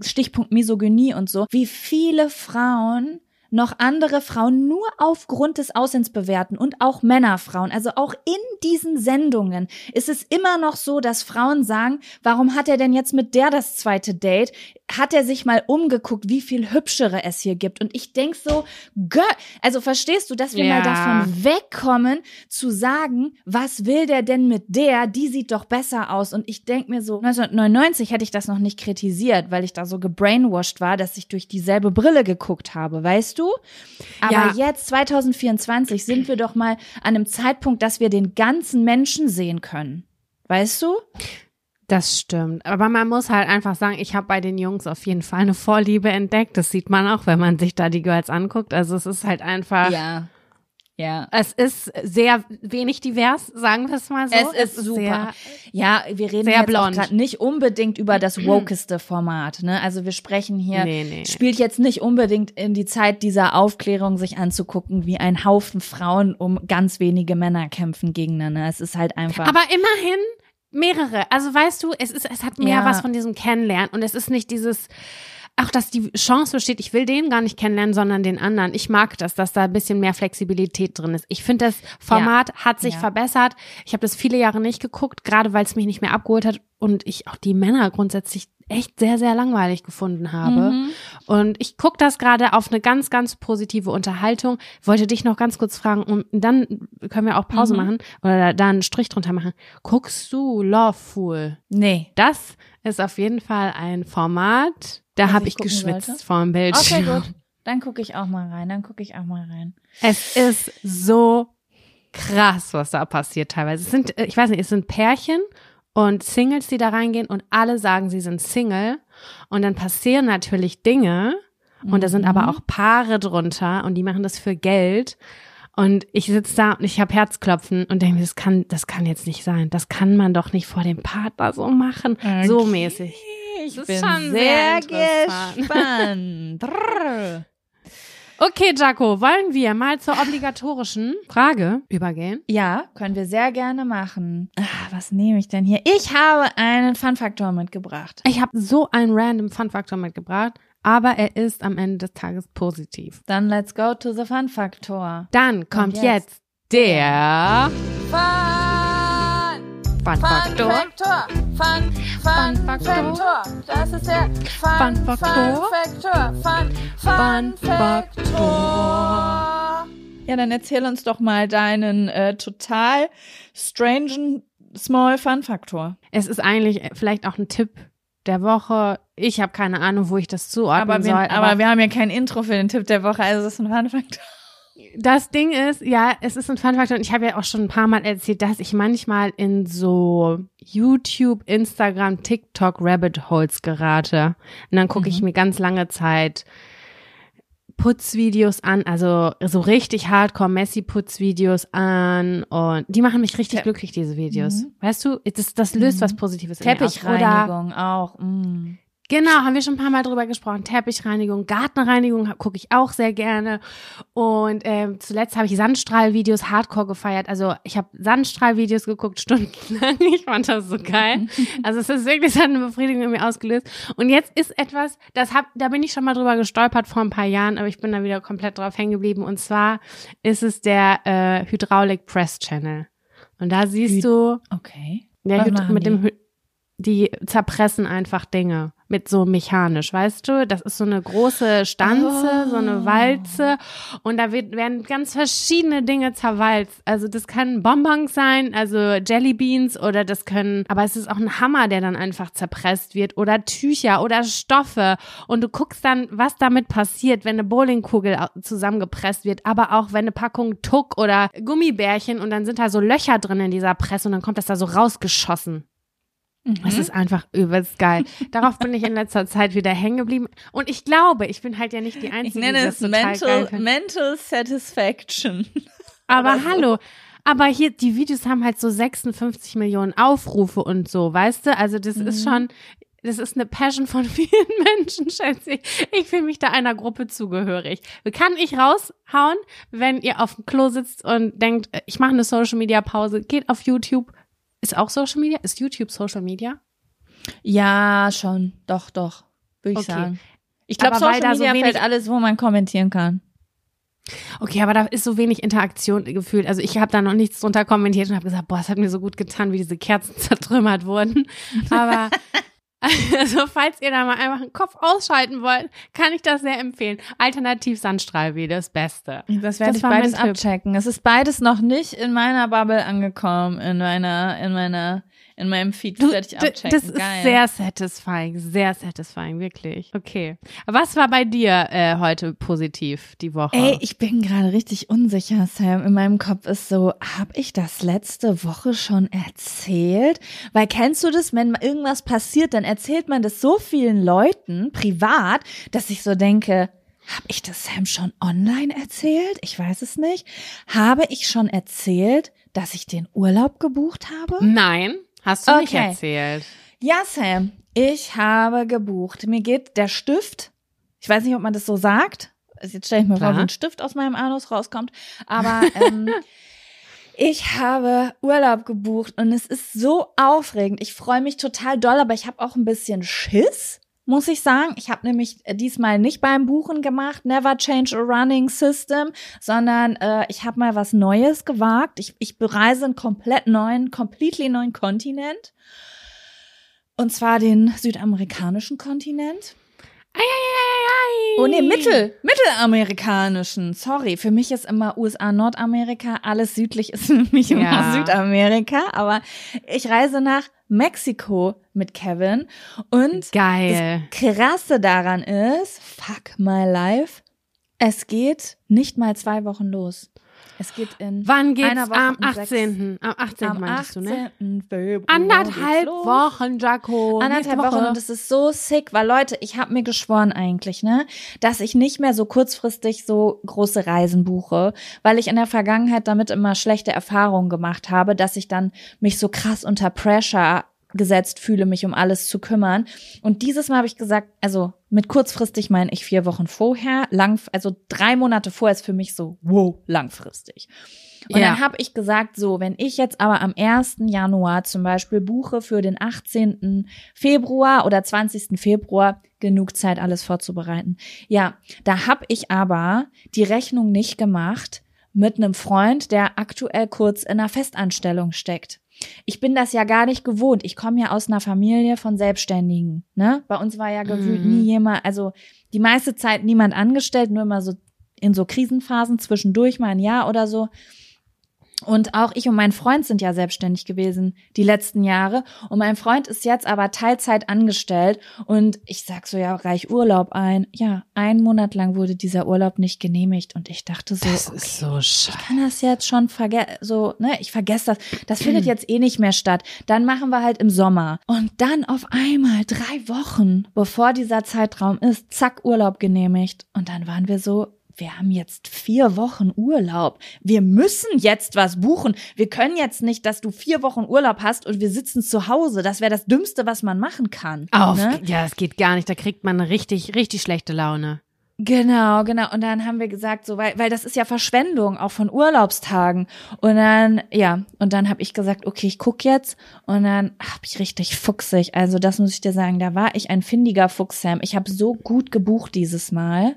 Stichpunkt Misogynie und so, wie viele Frauen noch andere Frauen nur aufgrund des Aussehens bewerten und auch Männerfrauen. Also auch in diesen Sendungen ist es immer noch so, dass Frauen sagen, warum hat er denn jetzt mit der das zweite Date? Hat er sich mal umgeguckt, wie viel hübschere es hier gibt? Und ich denk so, Girl, also verstehst du, dass wir Ja. mal davon wegkommen, zu sagen, was will der denn mit der? Die sieht doch besser aus. Und ich denk mir so, 1999 hätte ich das noch nicht kritisiert, weil ich da so gebrainwashed war, dass ich durch dieselbe Brille geguckt habe, weißt du? Aber Ja. jetzt, 2024, sind wir doch mal an einem Zeitpunkt, dass wir den ganzen Menschen sehen können. Weißt du? Das stimmt. Aber man muss halt einfach sagen, ich habe bei den Jungs auf jeden Fall eine Vorliebe entdeckt. Das sieht man auch, wenn man sich da die Girls anguckt. Also es ist halt einfach. Ja. Ja. Es ist sehr wenig divers, sagen wir es mal so. Es ist super. sehr- Ja, wir reden Sehr jetzt blond. nicht unbedingt über das wokeste Format. Ne? Also wir sprechen hier, Nee, nee. spielt jetzt nicht unbedingt in die Zeit dieser Aufklärung, sich anzugucken, wie ein Haufen Frauen um ganz wenige Männer kämpfen gegeneinander. Es ist halt einfach. Aber immerhin mehrere. Also weißt du, es ist, es hat mehr Ja. was von diesem Kennenlernen und es ist nicht dieses, auch dass die Chance besteht, ich will den gar nicht kennenlernen, sondern den anderen. Ich mag das, dass da ein bisschen mehr Flexibilität drin ist. Ich finde, das Format hat sich Ja. verbessert. Ich habe das viele Jahre nicht geguckt, gerade weil es mich nicht mehr abgeholt hat und ich auch die Männer grundsätzlich echt sehr, sehr langweilig gefunden habe. Mhm. Und ich gucke das gerade auf eine ganz, ganz positive Unterhaltung. Wollte dich noch ganz kurz fragen, und dann können wir auch Pause Mhm. machen oder da einen Strich drunter machen. Guckst du Loveful? nee. Das ist auf jeden Fall ein Format, da habe ich ich geschwitzt sollte? vor dem Okay, Bildschirm. gut. Dann gucke ich auch mal rein. Dann gucke ich auch mal rein. Es ist so krass, was da passiert teilweise. Es sind, äh, ich weiß nicht, es sind Pärchen und Singles, die da reingehen und alle sagen, sie sind Single. Und dann passieren natürlich Dinge und da sind aber Mhm. auch Paare drunter und die machen das für Geld. Und ich sitze da und ich habe Herzklopfen und denke mir, das kann, das kann jetzt nicht sein. Das kann man doch nicht vor dem Partner so machen. So Okay. mäßig. Ich Das bin ist schon sehr, sehr gespannt. Okay, Jaco, wollen wir mal zur obligatorischen Frage übergehen? Ja, können wir sehr gerne machen. Ah, was nehme ich denn hier? Ich habe einen Fun-Faktor mitgebracht. Ich habe so einen random Fun-Faktor mitgebracht, aber er ist am Ende des Tages positiv. Dann let's go to the Fun-Faktor. Dann kommt jetzt jetzt, der Fun Fun-Faktor. Faktor. Fun, Fun Fun. Faktor. Das ist der Fun, Fun. Faktor. Fun, Fun Fun Faktor. Ja, dann erzähl uns doch mal deinen äh, total strangen Small Fun-Faktor. Es ist eigentlich vielleicht auch ein Tipp der Woche. Ich habe keine Ahnung, wo ich das zuordnen Aber wir, soll. aber wir haben ja keinen Intro für den Tipp der Woche, also das ist ein Fun-Faktor. Das Ding ist, ja, es ist ein Fun-Faktor und ich habe ja auch schon ein paar Mal erzählt, dass ich manchmal in so YouTube, Instagram, TikTok Rabbit Holes gerate. Und dann gucke ich mir ganz lange Zeit Putzvideos an, also so richtig hardcore Messi Putzvideos an und die machen mich richtig Te- glücklich diese Videos. Mhm. Weißt du, das, das löst Mhm. was Positives in mir aus. Teppichreinigung auch. Mm. Genau, haben wir schon ein paar Mal drüber gesprochen. Teppichreinigung, Gartenreinigung gucke ich auch sehr gerne. Und ähm, zuletzt habe ich Sandstrahlvideos hardcore gefeiert. Also ich habe Sandstrahlvideos geguckt, stundenlang. Ich fand das so geil. Also es ist wirklich, es hat eine Befriedigung in mir ausgelöst. Und jetzt ist etwas, das hab, da bin ich schon mal drüber gestolpert vor ein paar Jahren, aber ich bin da wieder komplett drauf hängen geblieben. Und zwar ist es der äh, Hydraulic Press Channel. Und da siehst Hy- du, Okay. der Hyd mit dem die? Hy die zerpressen einfach Dinge. Mit so mechanisch, weißt du? Das ist so eine große Stanze, so eine Walze und da wird, werden ganz verschiedene Dinge zerwalzt. Also das können Bonbons sein, also Jellybeans oder das können, aber es ist auch ein Hammer, der dann einfach zerpresst wird oder Tücher oder Stoffe und du guckst dann, was damit passiert, wenn eine Bowlingkugel zusammengepresst wird, aber auch wenn eine Packung Tuck oder Gummibärchen und dann sind da so Löcher drin in dieser Presse und dann kommt das da so rausgeschossen. Es ist einfach übelst geil. Darauf bin ich in letzter Zeit wieder hängen geblieben. Und ich glaube, ich bin halt ja nicht die Ich Einzige, nenne die es das total geil Mental. Mental Satisfaction. Aber oder so. hallo. Aber hier, die Videos haben halt so 56 Millionen Aufrufe und so, weißt du? Also das ist Mhm. schon, das ist eine Passion von vielen Menschen, schätze ich. Ich fühle mich da einer Gruppe zugehörig. Kann ich raushauen, wenn ihr auf dem Klo sitzt und denkt, äh, ich mache eine Social Media Pause, geht auf YouTube. Ist auch Social Media? Ist YouTube Social Media? Ja, schon. Doch, doch. Würde ich Okay. sagen. Ich glaube, Social so Media wenig- fällt alles, wo man kommentieren kann. Okay, aber da ist so wenig Interaktion gefühlt. Also ich habe da noch nichts drunter kommentiert und habe gesagt, boah, es hat mir so gut getan, wie diese Kerzen zertrümmert wurden. Aber also falls ihr da mal einfach einen Kopf ausschalten wollt, kann ich das sehr empfehlen. Alternativ Sandstrahlweh, das Beste. Das werde ich beides abchecken. Es ist beides noch nicht in meiner Bubble angekommen, in meiner, in meiner, in meinem Feed. Das werde ich D- abchecken. Das ist Geil. sehr satisfying, sehr satisfying, wirklich. Okay. Was war bei dir äh, heute positiv die Woche? Ey, ich bin gerade richtig unsicher, Sam. In meinem Kopf ist so, habe ich das letzte Woche schon erzählt? Weil kennst du das, wenn irgendwas passiert, dann erzählt man das so vielen Leuten privat, dass ich so denke, habe ich das Sam schon online erzählt? Ich weiß es nicht. Habe ich schon erzählt, dass ich den Urlaub gebucht habe? Nein, hast du nicht Okay. erzählt. Ja, Sam, ich habe gebucht. Mir geht der Stift, ich weiß nicht, ob man das so sagt. Also Jetzt stelle ich mir Klar. vor, wie ein Stift aus meinem Anus rauskommt. Aber ähm, ich habe Urlaub gebucht und es ist so aufregend. Ich freue mich total doll, aber ich habe auch ein bisschen Schiss. Muss ich sagen. Ich habe nämlich äh, diesmal nicht beim Buchen gemacht, never change a running system, sondern äh, ich habe mal was Neues gewagt. Ich, ich bereise einen komplett neuen, completely neuen Kontinent. Und zwar den südamerikanischen Kontinent. Oh nee, Mittel, mittelamerikanischen. Sorry, für mich ist immer USA, Nordamerika, alles südlich ist für mich immer Ja. Südamerika. Aber ich reise nach Mexiko mit Kevin. Und Geil. das Krasse daran ist, fuck my life, es geht nicht mal zwei Wochen los. Es geht in Wann geht's? einer Woche Am und sechs- 18. Am 18. am meintest du, ne? 18. Februar Anderthalb. Wochen, Jaco. Anderthalb Nächste Wochen Woche. und es ist so sick, weil Leute, ich habe mir geschworen eigentlich, ne, dass ich nicht mehr so kurzfristig so große Reisen buche, weil ich in der Vergangenheit damit immer schlechte Erfahrungen gemacht habe, dass ich dann mich so krass unter Pressure gesetzt fühle, mich um alles zu kümmern. Und dieses Mal habe ich gesagt, also mit kurzfristig meine ich vier Wochen vorher, lang, also drei Monate vorher ist für mich so, wow, langfristig. Und Ja. dann habe ich gesagt, so, wenn ich jetzt aber am 1. Januar zum Beispiel buche für den 18. Februar oder 20. Februar, genug Zeit, alles vorzubereiten. Ja, da habe ich aber die Rechnung nicht gemacht mit einem Freund, der aktuell kurz in einer Festanstellung steckt. Ich bin das ja gar nicht gewohnt. Ich komme ja aus einer Familie von Selbstständigen. Ne? Bei uns war ja gefühlt Mhm. nie jemand, also die meiste Zeit niemand angestellt, nur immer so in so Krisenphasen zwischendurch mal ein Jahr oder so. Und auch ich und mein Freund sind ja selbstständig gewesen die letzten Jahre. Und mein Freund ist jetzt aber Teilzeit angestellt. Und ich sag so, ja, reich Urlaub ein. Ja, einen Monat lang wurde dieser Urlaub nicht genehmigt. Und ich dachte so, Das okay, ist so scheiße. ich kann das jetzt schon vergessen, so, ne, ich vergesse das. Das findet jetzt eh nicht mehr statt. Dann machen wir halt im Sommer. Und dann auf einmal drei Wochen, bevor dieser Zeitraum ist, zack, Urlaub genehmigt. Und dann waren wir so, wir haben jetzt vier Wochen Urlaub. Wir müssen jetzt was buchen. Wir können jetzt nicht, dass du vier Wochen Urlaub hast und wir sitzen zu Hause. Das wäre das Dümmste, was man machen kann. Auf. Ne? Ja, das geht gar nicht. Da kriegt man richtig, richtig schlechte Laune. Genau, genau. Und dann haben wir gesagt, so, weil, weil das ist ja Verschwendung auch von Urlaubstagen. Und dann, ja, und dann habe ich gesagt, okay, ich guck jetzt. Und dann habe ich richtig fuchsig. Also das muss ich dir sagen, da war ich ein findiger Fuchs, Sam. Ich habe so gut gebucht dieses Mal.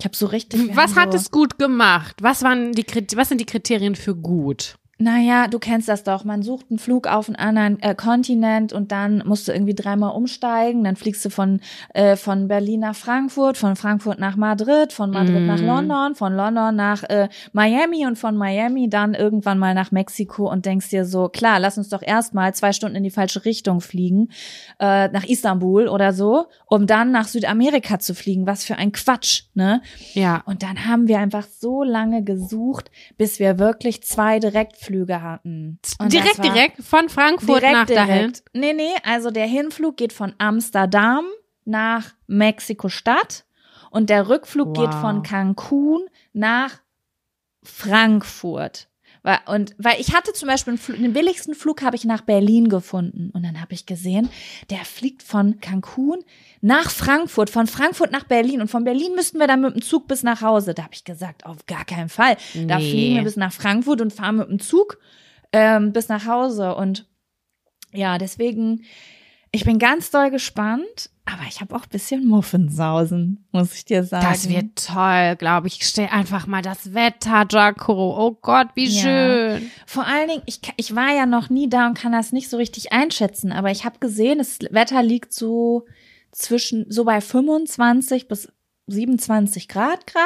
Ich habe so richtig. Was hat es gut gemacht? Was waren die was sind die Kriterien für gut? Naja, du kennst das doch. Man sucht einen Flug auf einen anderen äh, Kontinent und dann musst du irgendwie dreimal umsteigen. Dann fliegst du von, äh, von Berlin nach Frankfurt, von Frankfurt nach Madrid, von Madrid Mm. nach London, von London nach äh, Miami und von Miami dann irgendwann mal nach Mexiko und denkst dir so, klar, lass uns doch erstmal zwei Stunden in die falsche Richtung fliegen, äh, nach Istanbul oder so, um dann nach Südamerika zu fliegen. Was für ein Quatsch, ne? Ja. Und dann haben wir einfach so lange gesucht, bis wir wirklich zwei Direktflüge hatten. Und direkt, direkt von Frankfurt direkt, nach dahin. direkt. Nee, nee, also der Hinflug geht von Amsterdam nach Mexiko-Stadt und der Rückflug Wow. geht von Cancun nach Frankfurt. Weil- Und weil ich hatte zum Beispiel einen den billigsten Flug habe ich nach Berlin gefunden und dann habe ich gesehen, der fliegt von Cancun nach Frankfurt, von Frankfurt nach Berlin und von Berlin müssten wir dann mit dem Zug bis nach Hause. Da habe ich gesagt, auf gar keinen Fall. Da Nee. fliegen wir bis nach Frankfurt und fahren mit dem Zug ähm, bis nach Hause und ja, deswegen, ich bin ganz doll gespannt, aber ich habe auch ein bisschen Muffensausen, muss ich dir sagen. Das wird toll, glaube ich. Ich stell einfach mal das Wetter, Jaco. Oh Gott, wie Ja. schön. Vor allen Dingen, ich, ich war ja noch nie da und kann das nicht so richtig einschätzen, aber ich habe gesehen, das Wetter liegt so zwischen, so bei 25 bis 27 Grad gerade.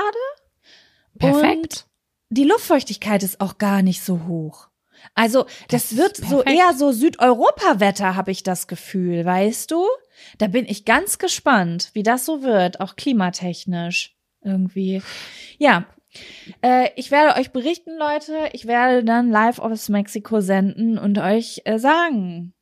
Perfekt. Die Luftfeuchtigkeit ist auch gar nicht so hoch. Also, das, Das wird so eher so Südeuropa-Wetter, habe ich das Gefühl, weißt du? Da bin ich ganz gespannt, wie das so wird, auch klimatechnisch irgendwie. Ja. Äh, ich werde euch berichten, Leute. Ich werde dann live aus Mexiko senden und euch äh, sagen,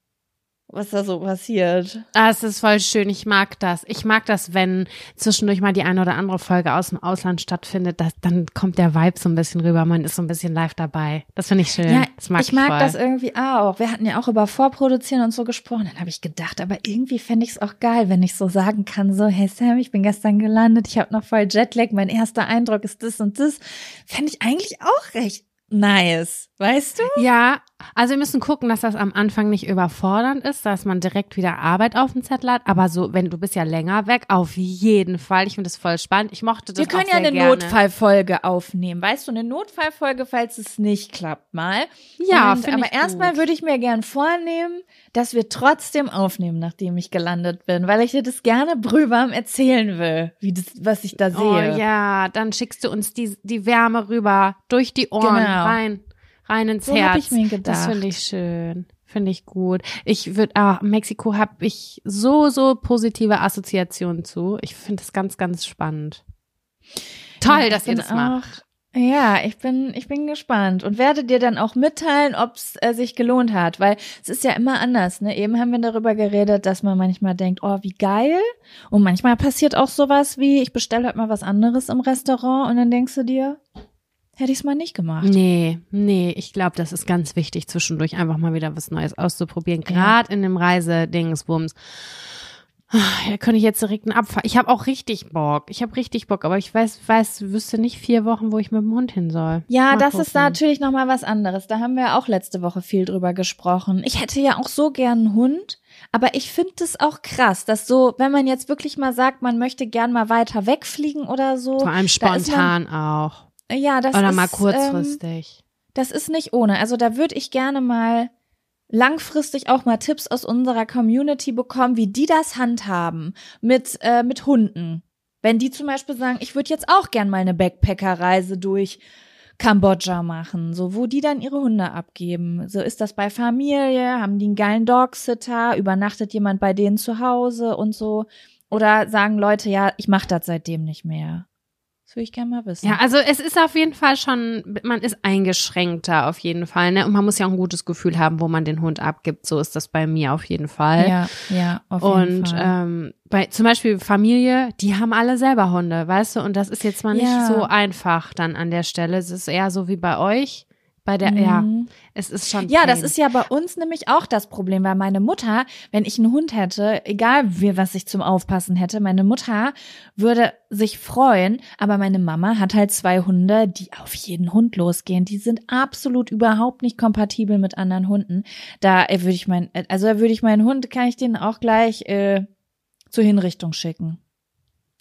was da so passiert. Ah, es ist voll schön. Ich mag das. Ich mag das, wenn zwischendurch mal die eine oder andere Folge aus dem Ausland stattfindet. Das, dann kommt der Vibe so ein bisschen rüber. Man ist so ein bisschen live dabei. Das finde ich schön. Ja, das mag ich, ich mag voll. das irgendwie auch. Wir hatten ja auch über Vorproduzieren und so gesprochen. Dann habe ich gedacht, aber irgendwie fände ich es auch geil, wenn ich so sagen kann, so, hey Sam, ich bin gestern gelandet, ich habe noch voll Jetlag, mein erster Eindruck ist das und das. Fände ich eigentlich auch recht nice, weißt du? Ja, also wir müssen gucken, dass das am Anfang nicht überfordernd ist, dass man direkt wieder Arbeit auf dem Zettel hat. Aber so, wenn du bist ja länger weg, auf jeden Fall. Ich finde das voll spannend. Ich mochte das Wir können ja eine gerne. Notfallfolge aufnehmen, weißt du, eine Notfallfolge, falls es nicht klappt mal. Ja, Und, aber erstmal würde ich mir gern vornehmen, dass wir trotzdem aufnehmen, nachdem ich gelandet bin, weil ich dir das gerne brühwarm erzählen will, wie das, was ich da sehe. Oh ja, dann schickst du uns die, die Wärme rüber, durch die Ohren, Genau. rein, rein ins So hab Herz. ich mir gedacht. Das finde ich schön. Finde ich gut. Ich würde, ah, Mexiko habe ich so, so positive Assoziationen zu. Ich finde das ganz, ganz spannend. Toll, Ja, dass ich ihr das macht. auch- Ja, ich bin, ich bin gespannt und werde dir dann auch mitteilen, ob es äh, sich gelohnt hat, weil es ist ja immer anders. Ne? Eben haben wir darüber geredet, dass man manchmal denkt, oh, wie geil. Und manchmal passiert auch sowas wie, ich bestelle halt mal was anderes im Restaurant und dann denkst du dir, hätte ich es mal nicht gemacht. Nee, nee, ich glaube, das ist ganz wichtig, zwischendurch einfach mal wieder was Neues auszuprobieren. Ja. Gerade in dem Reisedingsbums. Ah, Da könnte ich jetzt direkt einen Abfall. Ich habe auch richtig Bock. Ich habe richtig Bock, aber ich weiß, weiß, wüsste nicht vier Wochen, wo ich mit dem Hund hin soll. Ja, Mal das ist gucken. natürlich noch mal was anderes. Da haben wir auch letzte Woche viel drüber gesprochen. Ich hätte ja auch so gern einen Hund, aber ich finde es auch krass, dass so, wenn man jetzt wirklich mal sagt, man möchte gern mal weiter wegfliegen oder so. Vor allem ist spontan auch. Ja, das Oder ist, mal Ähm, kurzfristig. das ist nicht ohne. Also da würde ich gerne mal langfristig auch mal Tipps aus unserer Community bekommen, wie die das handhaben mit, äh, mit Hunden. Wenn die zum Beispiel sagen, ich würde jetzt auch gern mal eine Backpacker-Reise durch Kambodscha machen, so wo die dann ihre Hunde abgeben. So ist das bei Familie, haben die einen geilen Dogsitter, übernachtet jemand bei denen zu Hause und so. Oder sagen Leute, ja, ich mache das seitdem nicht mehr. Das würde ich gerne mal wissen. Ja, also es ist auf jeden Fall schon, man ist eingeschränkter auf jeden Fall, ne? Und man muss ja auch ein gutes Gefühl haben, wo man den Hund abgibt. So ist das bei mir auf jeden Fall. ja, ja auf jeden Und Fall. ähm, bei zum Beispiel Familie, die haben alle selber Hunde, weißt du? Und das ist jetzt mal nicht Ja. so einfach dann an der Stelle. Es ist eher so wie bei euch. Bei der, ja, Mhm. es ist schon. Ja, das pain. ist ja bei uns nämlich auch das Problem, weil meine Mutter, wenn ich einen Hund hätte, egal wie, was ich zum Aufpassen hätte, meine Mutter würde sich freuen, aber meine Mama hat halt zwei Hunde, die auf jeden Hund losgehen. Die sind absolut überhaupt nicht kompatibel mit anderen Hunden. Da äh, würde ich mein, äh, also da würde ich meinen Hund, kann ich den auch gleich äh, zur Hinrichtung schicken.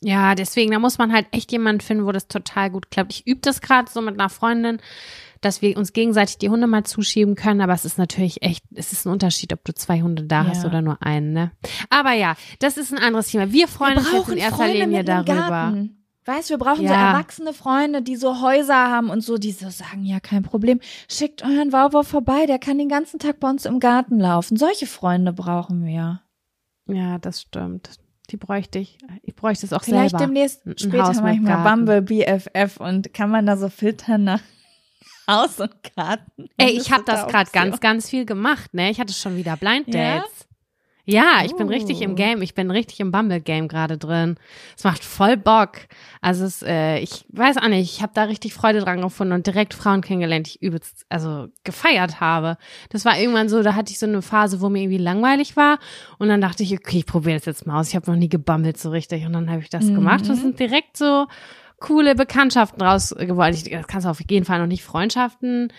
Ja, deswegen, da muss man halt echt jemanden finden, wo das total gut klappt. Ich übe das gerade so mit einer Freundin, dass wir uns gegenseitig die Hunde mal zuschieben können. Aber es ist natürlich echt, es ist ein Unterschied, ob du zwei Hunde da hast Ja. oder nur einen. Ne? Aber ja, das ist ein anderes Thema. Wir freuen uns jetzt in erster Freunde Linie darüber. Garten. Weißt du, wir brauchen so Ja. erwachsene Freunde, die so Häuser haben und so, die so sagen, ja, kein Problem. Schickt euren Wauwau vorbei, der kann den ganzen Tag bei uns im Garten laufen. Solche Freunde brauchen wir. Ja, das stimmt. Die bräuchte ich. Ich bräuchte es auch Vielleicht selber. demnächst Ein später manchmal Garten. Bumble BFF und kann man da so filtern nach Haus und Garten. Ey, ich habe da das gerade ganz, ganz viel gemacht, ne? Ich hatte schon wieder Blind Ja? Dates. Ja, ich bin richtig im Oh. Game. Ich bin richtig im Bumble-Game gerade drin. Es macht voll Bock. Also es, äh, ich weiß auch nicht, ich habe da richtig Freude dran gefunden und direkt Frauen kennengelernt, die ich übelst, also gefeiert habe. Das war irgendwann so, da hatte ich so eine Phase, wo mir irgendwie langweilig war und dann dachte ich, okay, ich probiere das jetzt mal aus. Ich habe noch nie gebummelt so richtig und dann habe ich das Mhm. gemacht. Das sind direkt so coole Bekanntschaften raus geworden. Ich das kannst du auf jeden Fall noch nicht Freundschaften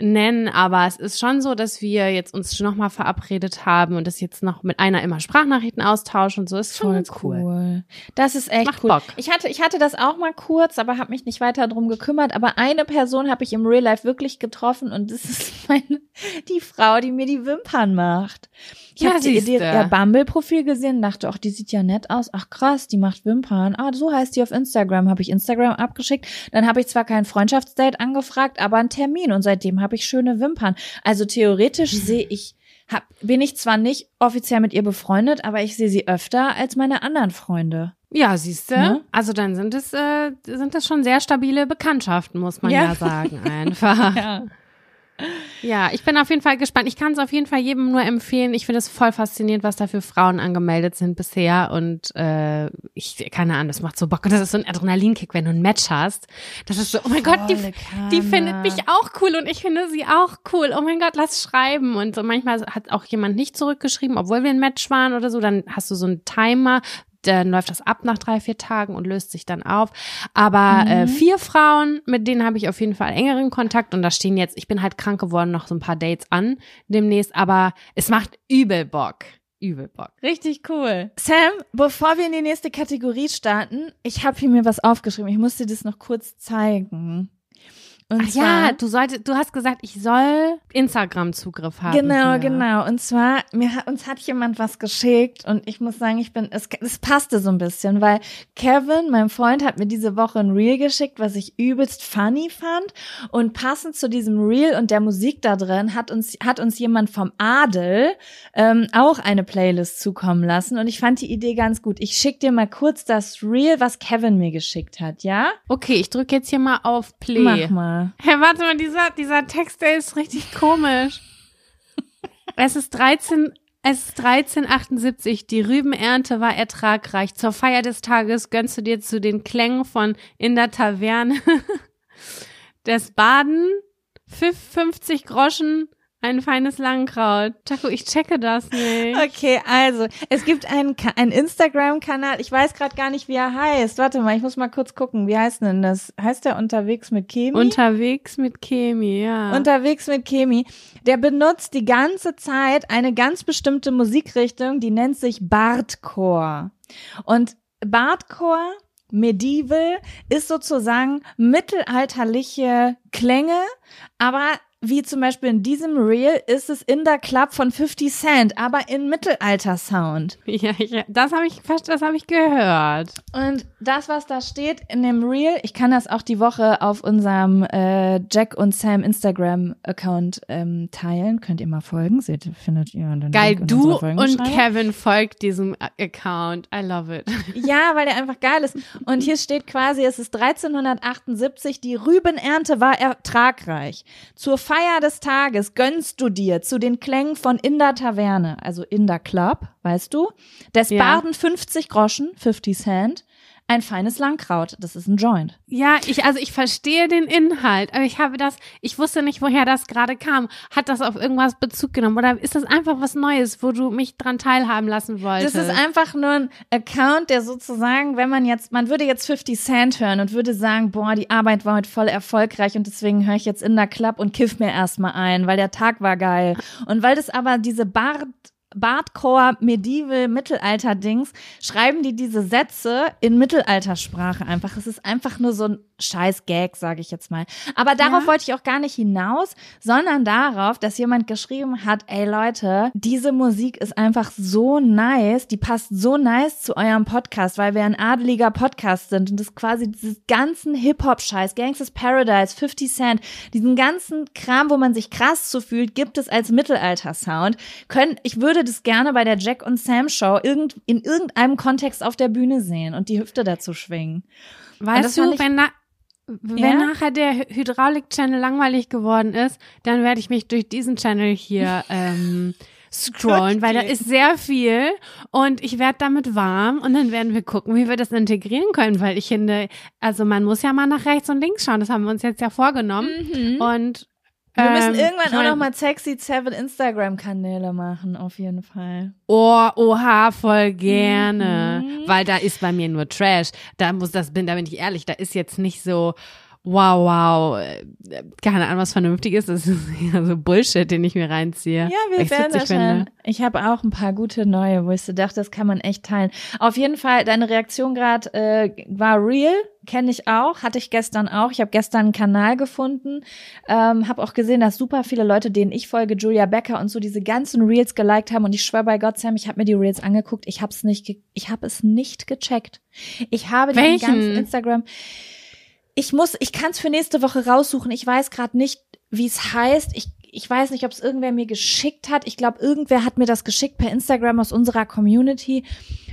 nennen, aber es ist schon so, dass wir jetzt uns nochmal verabredet haben und das jetzt noch mit einer immer Sprachnachrichten austauschen und so ist schon cool. cool. Das ist echt Macht cool. Bock. Ich hatte, ich hatte das auch mal kurz, aber habe mich nicht weiter drum gekümmert. Aber eine Person habe ich im Real Life wirklich getroffen und das ist meine, die Frau, die mir die Wimpern macht. Ich Ja, habe ihr Bumble-Profil gesehen, dachte, ach, die sieht ja nett aus. Ach krass, die macht Wimpern. Ah, so heißt die auf Instagram. Habe ich Instagram abgeschickt. Dann habe ich zwar kein Freundschaftsdate angefragt, aber einen Termin und seitdem habe ich schöne Wimpern. Also theoretisch sehe ich hab, bin ich zwar nicht offiziell mit ihr befreundet, aber ich sehe sie öfter als meine anderen Freunde. Ja, siehst du? Ne? Also dann sind es äh, sind das schon sehr stabile Bekanntschaften, muss man ja, Ja. sagen einfach. Ja. Ja, ich bin auf jeden Fall gespannt. Ich kann es auf jeden Fall jedem nur empfehlen. Ich finde es voll faszinierend, was da für Frauen angemeldet sind bisher. Und äh, ich, keine Ahnung, das macht so Bock. Und das ist so ein Adrenalinkick, wenn du ein Match hast. Das ist so, oh mein Gott, die, die findet mich auch cool und ich finde sie auch cool. Oh mein Gott, lass schreiben. Und so manchmal hat auch jemand nicht zurückgeschrieben, obwohl wir ein Match waren oder so. Dann hast du so einen Timer, dann läuft das ab nach drei, vier Tagen und löst sich dann auf. Aber äh, Mhm. vier Frauen, mit denen habe ich auf jeden Fall engeren Kontakt und da stehen jetzt, ich bin halt krank geworden, noch so ein paar Dates an demnächst, aber es macht übel Bock. Übel Bock. Richtig cool. Sam, bevor wir in die nächste Kategorie starten, ich habe hier mir was aufgeschrieben. Ich muss dir das noch kurz zeigen. Und Ach zwar, ja, du solltest, du hast gesagt, ich soll Instagram-Zugriff haben. Genau, hier. genau. Und zwar, mir hat, uns hat jemand was geschickt und ich muss sagen, ich bin, es, es passte so ein bisschen, weil Kevin, mein Freund, hat mir diese Woche ein Reel geschickt, was ich übelst funny fand. Und passend zu diesem Reel und der Musik da drin hat uns, hat uns jemand vom Adel ähm, auch eine Playlist zukommen lassen. Und ich fand die Idee ganz gut. Ich schick dir mal kurz das Reel, was Kevin mir geschickt hat, ja? Okay, ich drücke jetzt hier mal auf Play. Mach mal. Hey, warte mal, dieser, dieser Text, der ist richtig komisch. es ist 13, es ist 1378. Die Rübenernte war ertragreich. Zur Feier des Tages gönnst du dir zu den Klängen von in der Taverne des Baden Pfiff 50 Groschen ein feines Langkraut. Taco, ich checke das nicht. Okay, also es gibt einen, einen Instagram-Kanal. Ich weiß gerade gar nicht, wie er heißt. Warte mal, ich muss mal kurz gucken. Wie heißt denn das? Heißt der unterwegs mit Chemi? Unterwegs mit Chemi, ja. unterwegs mit Chemi. Der benutzt die ganze Zeit eine ganz bestimmte Musikrichtung, die nennt sich Bardcore. Und Bardcore Medieval ist sozusagen mittelalterliche Klänge, aber wie zum Beispiel in diesem Reel ist es in der Club von 50 Cent, aber in Mittelalter-Sound. ja, ja, das habe ich, fast- das habe ich gehört. Und das, was da steht in dem Reel, ich kann das auch die Woche auf unserem äh, Jack und Sam Instagram-Account ähm, teilen. Könnt ihr mal folgen, seht, findet ihr den Geil, du und. Kevin folgt diesem Account. I love it. Ja, weil der einfach geil ist. Und hier steht quasi, es ist 1378, die Rübenernte war ertragreich. Zur Feier des Tages gönnst du dir zu den Klängen von In der Taverne, also in der Club, weißt du, des Ja. Barden 50 Groschen, 50 Cent, ein feines Langkraut, das ist ein Joint. Ja, ich, also ich verstehe den Inhalt, aber ich habe das, ich wusste nicht, woher das gerade kam. Hat das auf irgendwas Bezug genommen oder ist das einfach was Neues, wo du mich dran teilhaben lassen wolltest? Das ist einfach nur ein Account, der sozusagen, wenn man jetzt, man würde jetzt 50 Cent hören und würde sagen, boah, die Arbeit war heute voll erfolgreich und deswegen höre ich jetzt in der Club und kiff mir erstmal ein, weil der Tag war geil. Und weil das aber diese Bard Bardcore, Medieval, Mittelalter-Dings, schreiben die diese Sätze in Mittelaltersprache einfach. Es ist einfach nur so ein scheiß Gag, sage ich jetzt mal. Aber darauf Ja. wollte ich auch gar nicht hinaus, sondern darauf, dass jemand geschrieben hat, ey Leute, diese Musik ist einfach so nice, die passt so nice zu eurem Podcast, weil wir ein adeliger Podcast sind und das quasi dieses ganzen Hip-Hop-Scheiß, Gangsters Paradise, 50 Cent, diesen ganzen Kram, wo man sich krass zu fühlt, gibt es als Mittelalter-Sound. Können, ich würde das gerne bei der Jack und Sam Show irgend, in irgendeinem Kontext auf der Bühne sehen und die Hüfte dazu schwingen. Weißt du, ich- wenn, na, wenn Ja? nachher der Hy- Hydraulik-Channel langweilig geworden ist, dann werde ich mich durch diesen Channel hier ähm, scrollen, weil da ist sehr viel und ich werde damit warm und dann werden wir gucken, wie wir das integrieren können, weil ich finde, also man muss ja mal nach rechts und links schauen, das haben wir uns jetzt ja vorgenommen und Wir müssen ähm, irgendwann ich auch noch mal sexy Seven Instagram-Kanäle machen, auf jeden Fall. Oh, oha, voll gerne. Mhm. Weil da ist bei mir nur Trash. Da muss das bin, da bin ich ehrlich, da ist jetzt nicht so, wow, wow, äh, keine Ahnung, was Vernünftiges. Das ist ja so Bullshit, den ich mir reinziehe. Ja, wir ich's werden das schon. Ich habe auch ein paar gute neue, wo ich so dachte, das kann man echt teilen. Auf jeden Fall, deine Reaktion gerade äh, war real, kenne ich auch, hatte ich gestern auch. Ich habe gestern einen Kanal gefunden, ähm, habe auch gesehen, dass super viele Leute, denen ich folge, Julia Becker und so diese ganzen Reels geliked haben. Und ich schwöre bei Gott, Sam, ich habe mir die Reels angeguckt, ich habe es nicht, ich habe es nicht gecheckt. Ich habe den ganzen Instagram. Ich muss, ich kann es für nächste Woche raussuchen. Ich weiß gerade nicht, wie es heißt. Ich, ich weiß nicht, ob es irgendwer mir geschickt hat. Ich glaube, irgendwer hat mir das geschickt per Instagram aus unserer Community.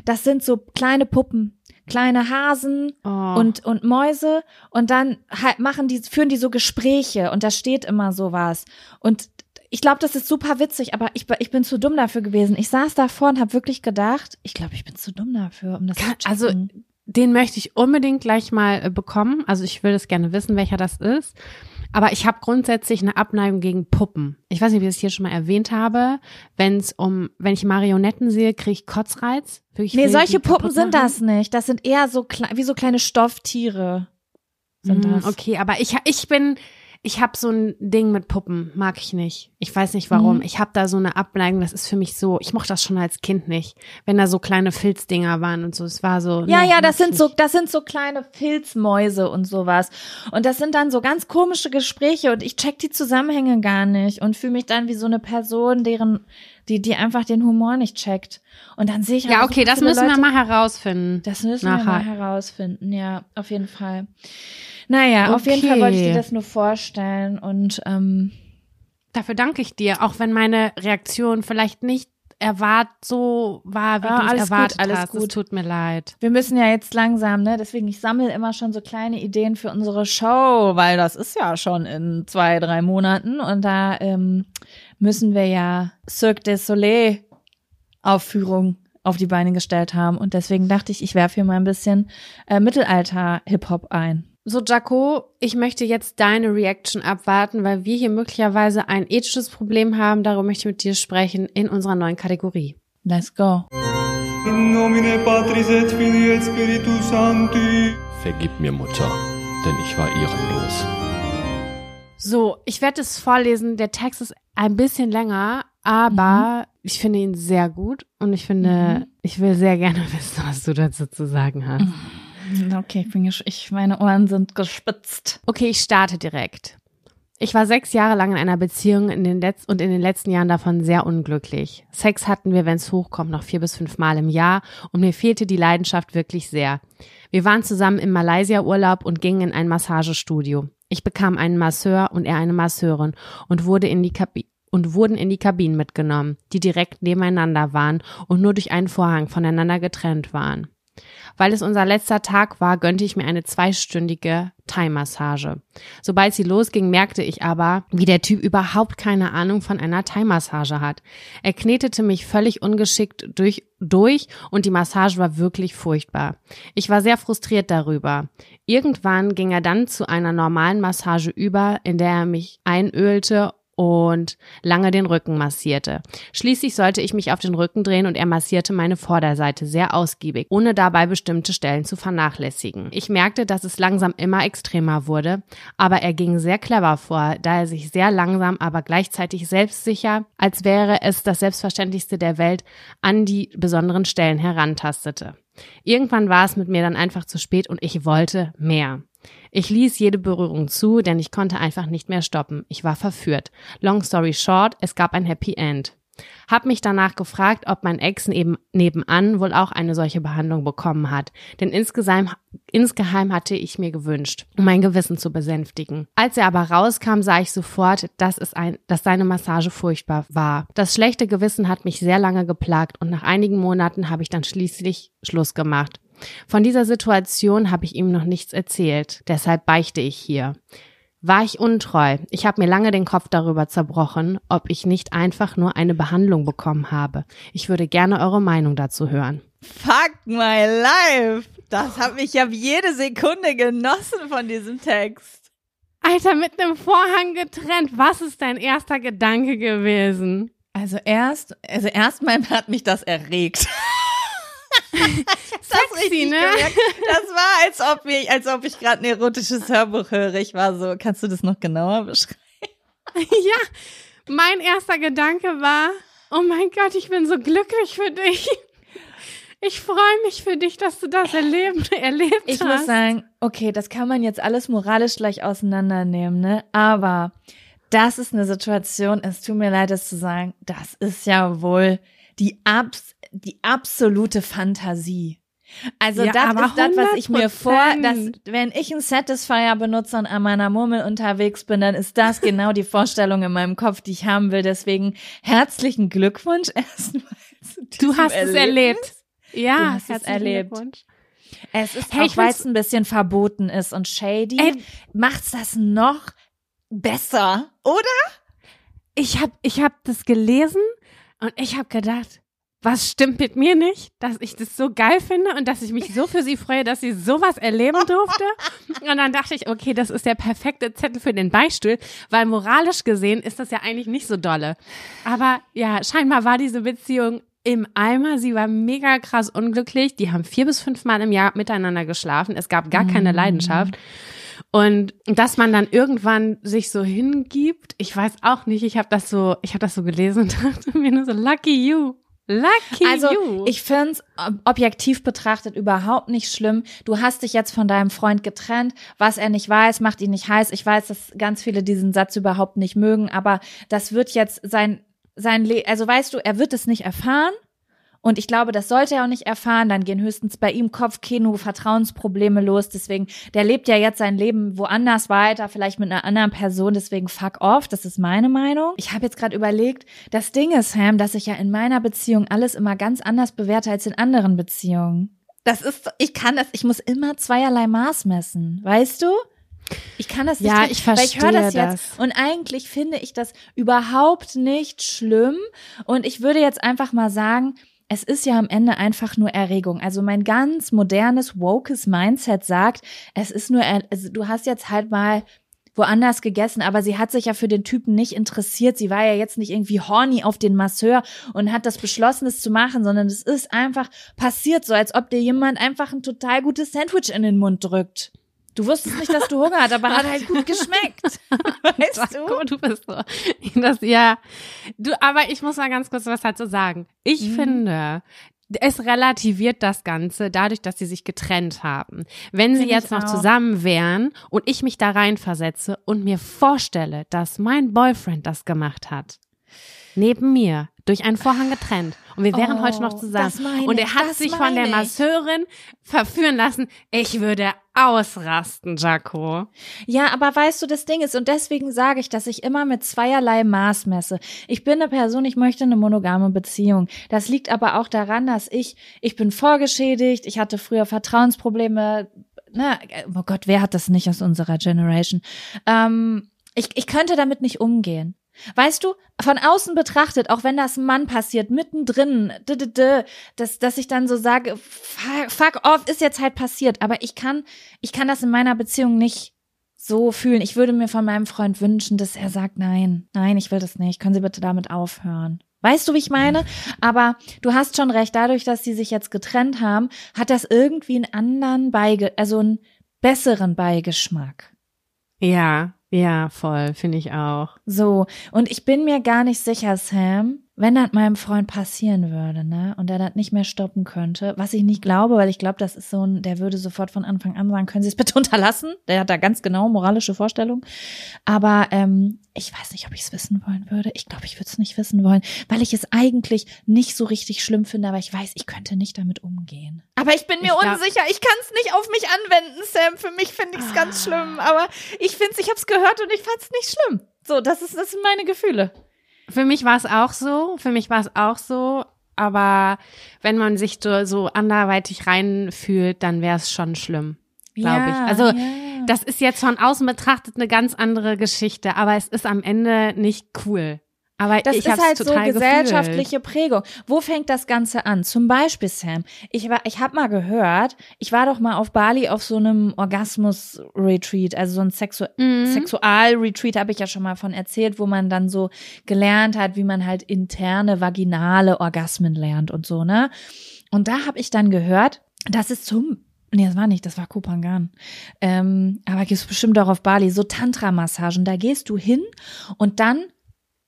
Das sind so kleine Puppen, kleine Hasen Oh. und, und Mäuse. Und dann halt machen die, führen die so Gespräche und da steht immer sowas. Und ich glaube, das ist super witzig, aber ich, ich bin zu dumm dafür gewesen. Ich saß davor und habe wirklich gedacht, ich glaube, ich bin zu dumm dafür, um das Kann- zu also checken. Den möchte ich unbedingt gleich mal äh, bekommen. Also ich will das gerne wissen, welcher das ist. Aber ich habe grundsätzlich eine Abneigung gegen Puppen. Ich weiß nicht, ob ich das hier schon mal erwähnt habe. Wenn es um, wenn ich Marionetten sehe, kriege ich Kotzreiz. Wirklich Nee, solche Puppen sind machen. das nicht. Das sind eher so wie so kleine Stofftiere. Sind Mm, das. Okay, aber ich, ich bin, ich habe so ein Ding mit Puppen, mag ich nicht. Ich weiß nicht warum. Mhm. Ich habe da so eine Abneigung, das ist für mich so, ich mochte das schon als Kind nicht, wenn da so kleine Filzdinger waren und so. Es war so. Ja, nee, ja, das sind so, nicht. das sind so kleine Filzmäuse und sowas. Und das sind dann so ganz komische Gespräche und ich check die Zusammenhänge gar nicht und fühle mich dann wie so eine Person, deren, die, die einfach den Humor nicht checkt. Und dann sehe ich Ja, okay, super das müssen wir Leute- mal herausfinden. Das müssen wir nachher. mal herausfinden, ja, auf jeden Fall. Naja, auf jeden Fall wollte ich dir Okay. das nur vorstellen und ähm, Dafür danke ich dir, auch wenn meine Reaktion vielleicht nicht erwart so war, wie Ah, du es alles gut, erwartet alles hast. Es gut. tut mir leid. wir müssen ja jetzt langsam, ne? Deswegen, ich sammle immer schon so kleine Ideen für unsere Show, weil das ist ja schon in zwei, drei Monaten und da ähm, müssen wir ja Cirque du Soleil Aufführung auf die Beine gestellt haben und deswegen dachte ich, ich werfe hier mal ein bisschen äh, Mittelalter-Hip-Hop ein. So, Jaco, ich möchte jetzt deine Reaction abwarten, weil wir hier möglicherweise ein ethisches Problem haben. Darüber möchte ich mit dir sprechen in unserer neuen Kategorie. Let's go. In nomine Patris et Filii et Spiritus Sancti. Vergib mir, Mutter, denn ich war ehrenlos. So, ich werde es vorlesen. Der Text ist ein bisschen länger, aber ich finde ihn sehr gut und ich finde, ich will sehr gerne wissen, was du dazu zu sagen hast. Okay, ich, bin ich meine Ohren sind gespitzt. Okay, ich starte direkt. Ich war sechs Jahre lang in einer Beziehung in den Letz und in den letzten Jahren davon sehr unglücklich. Sex hatten wir, wenn es hochkommt, noch vier bis fünf Mal im Jahr und mir fehlte die Leidenschaft wirklich sehr. Wir waren zusammen im Malaysia-Urlaub und gingen in ein Massagestudio. Ich bekam einen Masseur und er eine Masseurin und wurde in die Kabi und wurden in die Kabinen mitgenommen, die direkt nebeneinander waren und nur durch einen Vorhang voneinander getrennt waren. Weil es unser letzter Tag war, gönnte ich mir eine zweistündige Thai-Massage. Sobald sie losging, merkte ich aber, wie der Typ überhaupt keine Ahnung von einer Thai-Massage hat. Er knetete mich völlig ungeschickt durch, durch und die Massage war wirklich furchtbar. Ich war sehr frustriert darüber. Irgendwann ging er dann zu einer normalen Massage über, in der er mich einölte und lange den Rücken massierte. Schließlich sollte ich mich auf den Rücken drehen und er massierte meine Vorderseite sehr ausgiebig, ohne dabei bestimmte Stellen zu vernachlässigen. Ich merkte, dass es langsam immer extremer wurde, aber er ging sehr clever vor, da er sich sehr langsam, aber gleichzeitig selbstsicher, als wäre es das Selbstverständlichste der Welt, an die besonderen Stellen herantastete. Irgendwann war es mit mir dann einfach zu spät und ich wollte mehr. Ich ließ jede Berührung zu, denn ich konnte einfach nicht mehr stoppen. Ich war verführt. Long story short, es gab ein Happy End. Hab mich danach gefragt, ob mein Ex neben, nebenan wohl auch eine solche Behandlung bekommen hat. Denn insgeheim, insgeheim hatte ich mir gewünscht, um mein Gewissen zu besänftigen. Als er aber rauskam, sah ich sofort, dass es ein, dass seine Massage furchtbar war. Das schlechte Gewissen hat mich sehr lange geplagt und nach einigen Monaten habe ich dann schließlich Schluss gemacht. Von dieser Situation habe ich ihm noch nichts erzählt. Deshalb beichte ich hier. War ich untreu? Ich habe mir lange den Kopf darüber zerbrochen, ob ich nicht einfach nur eine Behandlung bekommen habe. Ich würde gerne eure Meinung dazu hören. Fuck my life. Das habe ich ja jede Sekunde genossen von diesem Text. Alter, mit einem Vorhang getrennt. Was ist dein erster Gedanke gewesen? Also erst, also erstmal hat mich das erregt. das richtig ne? gemerkt. Das war, als ob ich, als ob ich gerade ein erotisches Hörbuch höre. Ich war so, kannst du das noch genauer beschreiben? ja, mein erster Gedanke war, oh mein Gott, ich bin so glücklich für dich. Ich freue mich für dich, dass du das erlebt, erlebt Ich hast. muss sagen, okay, das kann man jetzt alles moralisch gleich auseinandernehmen, ne? Aber das ist eine Situation, es tut mir leid, das zu sagen, das ist ja wohl die, abs die absolute Fantasie. Also Ja, das ist das, was ich mir vor, dass 100%. wenn ich ein Satisfier benutze und an meiner Murmel unterwegs bin, dann ist das genau die Vorstellung in meinem Kopf, die ich haben will. Deswegen herzlichen Glückwunsch erstmal. du hast es Erlebnis. erlebt. Ja, Du hast es erlebt. Es ist Hey, auch, weil es ein bisschen verboten ist und shady, Ey. macht's das noch besser, oder? Ich habe ich hab das gelesen und ich habe gedacht, was stimmt mit mir nicht, dass ich das so geil finde und dass ich mich so für sie freue, dass sie sowas erleben durfte. Und dann dachte ich, okay, das ist der perfekte Zettel für den Beistuhl, weil moralisch gesehen ist das ja eigentlich nicht so dolle. Aber ja, scheinbar war diese Beziehung im Eimer. Sie war mega krass unglücklich. Die haben vier bis fünf Mal im Jahr miteinander geschlafen. Es gab gar keine Leidenschaft. Und dass man dann irgendwann sich so hingibt, ich weiß auch nicht, ich habe das so, ich habe das so gelesen und dachte mir nur so, lucky you. Lucky Also you. ich find's ob- objektiv betrachtet überhaupt nicht schlimm. Du hast dich jetzt von deinem Freund getrennt. Was er nicht weiß, macht ihn nicht heiß. Ich weiß, dass ganz viele diesen Satz überhaupt nicht mögen, aber das wird jetzt sein sein Le also weißt du, er wird es nicht erfahren. Und ich glaube, das sollte er auch nicht erfahren. Dann gehen höchstens bei ihm Kopfkino, Vertrauensprobleme los. Deswegen, der lebt ja jetzt sein Leben woanders weiter, vielleicht mit einer anderen Person. Deswegen fuck off. Das ist meine Meinung. Ich habe jetzt gerade überlegt, das Ding ist, Sam, dass ich ja in meiner Beziehung alles immer ganz anders bewerte als in anderen Beziehungen. Das ist, ich kann das, ich muss immer zweierlei Maß messen. Weißt du? Ich kann das nicht. Ja, ich weil ich höre das verstehe jetzt das. und eigentlich finde ich das überhaupt nicht schlimm und ich würde jetzt einfach mal sagen, es ist ja am Ende einfach nur Erregung. Also mein ganz modernes, wokes Mindset sagt, es ist nur, also du hast jetzt halt mal woanders gegessen, aber sie hat sich ja für den Typen nicht interessiert. Sie war ja jetzt nicht irgendwie horny auf den Masseur und hat das beschlossen, es zu machen, sondern es ist einfach passiert, so als ob dir jemand einfach ein total gutes Sandwich in den Mund drückt. Du wusstest nicht, dass du Hunger hast, aber hat halt gut geschmeckt. Weißt du? Sacco, du bist so. Das, ja. Du, aber ich muss mal ganz kurz was dazu sagen. Ich Mhm. finde, es relativiert das Ganze dadurch, dass sie sich getrennt haben. Wenn sie Finde jetzt noch auch. zusammen wären und ich mich da reinversetze und mir vorstelle, dass mein Boyfriend das gemacht hat, neben mir, durch einen Vorhang getrennt und wir wären Oh, heute noch zusammen das meine und er hat sich von der. Masseurin verführen lassen. Ich würde ausrasten, Jaco. Ja, aber weißt du, das Ding ist, und deswegen sage ich, dass ich immer mit zweierlei Maß messe. Ich bin eine Person, ich möchte eine monogame Beziehung. Das liegt aber auch daran, dass ich, ich bin vorgeschädigt, ich hatte früher Vertrauensprobleme. Na, oh Gott, wer hat das nicht aus unserer Generation? Ähm, ich, ich könnte damit nicht umgehen. Weißt du, von außen betrachtet, auch wenn das Mann passiert, mittendrin, d -d -d, dass, dass ich dann so sage, fuck, fuck off, ist jetzt halt passiert. Aber ich kann, ich kann das in meiner Beziehung nicht so fühlen. Ich würde mir von meinem Freund wünschen, dass er sagt, nein, nein, ich will das nicht. Können Sie bitte damit aufhören? Weißt du, wie ich meine? Aber du hast schon recht, dadurch, dass sie sich jetzt getrennt haben, hat das irgendwie einen anderen Beige, also einen besseren Beigeschmack. Ja, ja, voll, finde ich auch. So, und ich bin mir gar nicht sicher, Sam, wenn das meinem Freund passieren würde, ne, und er das nicht mehr stoppen könnte, was ich nicht glaube, weil ich glaube, das ist so ein, der würde sofort von Anfang an sagen, können Sie es bitte unterlassen? Der hat da ganz genau moralische Vorstellungen. Aber ähm, ich weiß nicht, ob ich es wissen wollen würde. Ich glaube, ich würde es nicht wissen wollen, weil ich es eigentlich nicht so richtig schlimm finde, aber ich weiß, ich könnte nicht damit umgehen. Aber ich bin mir Ich glaub- unsicher. Ich kann es nicht auf mich anwenden, Sam. Für mich finde ich es ganz schlimm. Aber ich finde es, ich habe es gehört und ich fand es nicht schlimm. So, das ist, das sind meine Gefühle. Für mich war es auch so, für mich war es auch so, aber wenn man sich so, anderweitig reinfühlt, dann wäre es schon schlimm, glaube ich. Ja, Also ja. das ist jetzt von außen betrachtet eine ganz andere Geschichte, aber es ist am Ende nicht cool. Aber Das ist halt so gesellschaftliche Prägung. Wo fängt das Ganze an? Zum Beispiel, Sam, ich war, ich habe mal gehört, ich war doch mal auf Bali auf so einem Orgasmus-Retreat, also so ein Sexu Mhm. Sexual-Retreat habe ich ja schon mal von erzählt, wo man dann so gelernt hat, wie man halt interne vaginale Orgasmen lernt und so, ne? Und da habe ich dann gehört, dass es zum Nee, das war nicht, das war Kopangan. Ähm, aber gibt's bestimmt auch auf Bali, so Tantra-Massagen. Da gehst du hin und dann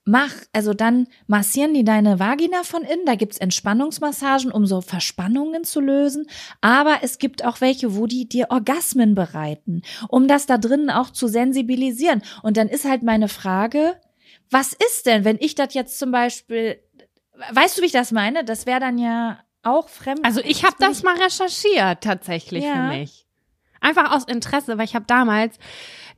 mach, also dann massieren die deine Vagina von innen. Da gibt's Entspannungsmassagen, um so Verspannungen zu lösen. Aber es gibt auch welche, wo die dir Orgasmen bereiten, um das da drinnen auch zu sensibilisieren. Und dann ist halt meine Frage, was ist denn, wenn ich das jetzt zum Beispiel, weißt du, wie ich das meine? Das wäre dann ja auch fremd. Also ich habe das mal recherchiert tatsächlich Ja. für mich. Einfach aus Interesse, weil ich habe damals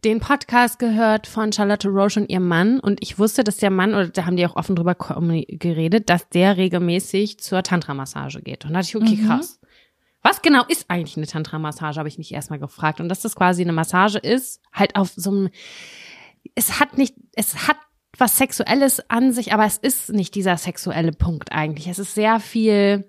den Podcast gehört von Charlotte Roche und ihrem Mann und ich wusste, dass der Mann, oder da haben die auch offen drüber geredet, dass der regelmäßig zur Tantra-Massage geht. Und da dachte ich, okay, Mhm. krass. Was genau ist eigentlich eine Tantra-Massage, habe ich mich erstmal gefragt. Und dass das quasi eine Massage ist, halt auf so einem, es hat nicht, es hat was Sexuelles an sich, aber es ist nicht dieser sexuelle Punkt eigentlich. Es ist sehr viel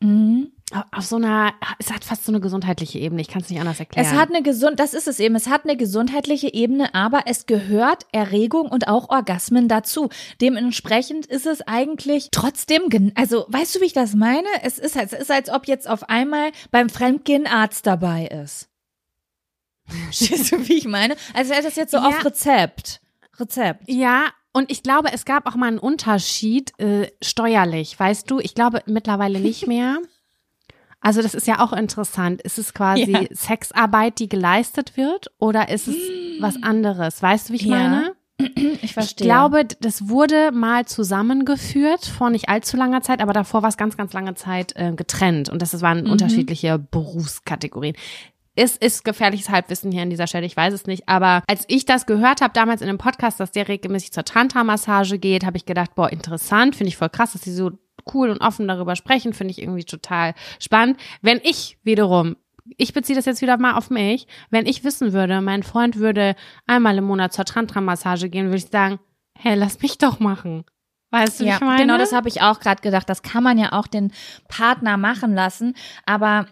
Mhm. Auf so einer, es hat fast so eine gesundheitliche Ebene. Ich kann es nicht anders erklären. Es hat eine gesund, das ist es eben. Es hat eine gesundheitliche Ebene, aber es gehört Erregung und auch Orgasmen dazu. Dementsprechend ist es eigentlich trotzdem, also weißt du, wie ich das meine? Es ist, es ist, als ob jetzt auf einmal beim Fremdgehen Arzt dabei ist. Verstehst du, wie ich meine? Also wäre das jetzt so Ja. auf Rezept. Rezept. ja, und ich glaube, es gab auch mal einen Unterschied äh, steuerlich, weißt du? Ich glaube mittlerweile nicht mehr. Also das ist ja auch interessant. Ist es quasi Ja. Sexarbeit, die geleistet wird, oder ist es was anderes? Weißt du, wie ich Ja, meine? Ich Ich verstehe. glaube, d- das wurde mal zusammengeführt vor nicht allzu langer Zeit, aber davor war es ganz, ganz lange Zeit äh, getrennt und das waren Mhm. unterschiedliche Berufskategorien. Es ist gefährliches Halbwissen hier an dieser Stelle, ich weiß es nicht, aber als ich das gehört habe damals in einem Podcast, dass der regelmäßig zur Tantra-Massage geht, habe ich gedacht, boah, interessant, finde ich voll krass, dass sie so cool und offen darüber sprechen, finde ich irgendwie total spannend. Wenn ich wiederum ich beziehe das jetzt wieder mal auf mich. Wenn ich wissen würde, mein Freund würde einmal im Monat zur Tantra-Massage gehen, würde ich sagen, hey, lass mich doch machen. Weißt du, wie ja, ich meine? genau, das habe ich auch gerade gedacht. Das kann man ja auch den Partner machen lassen, aber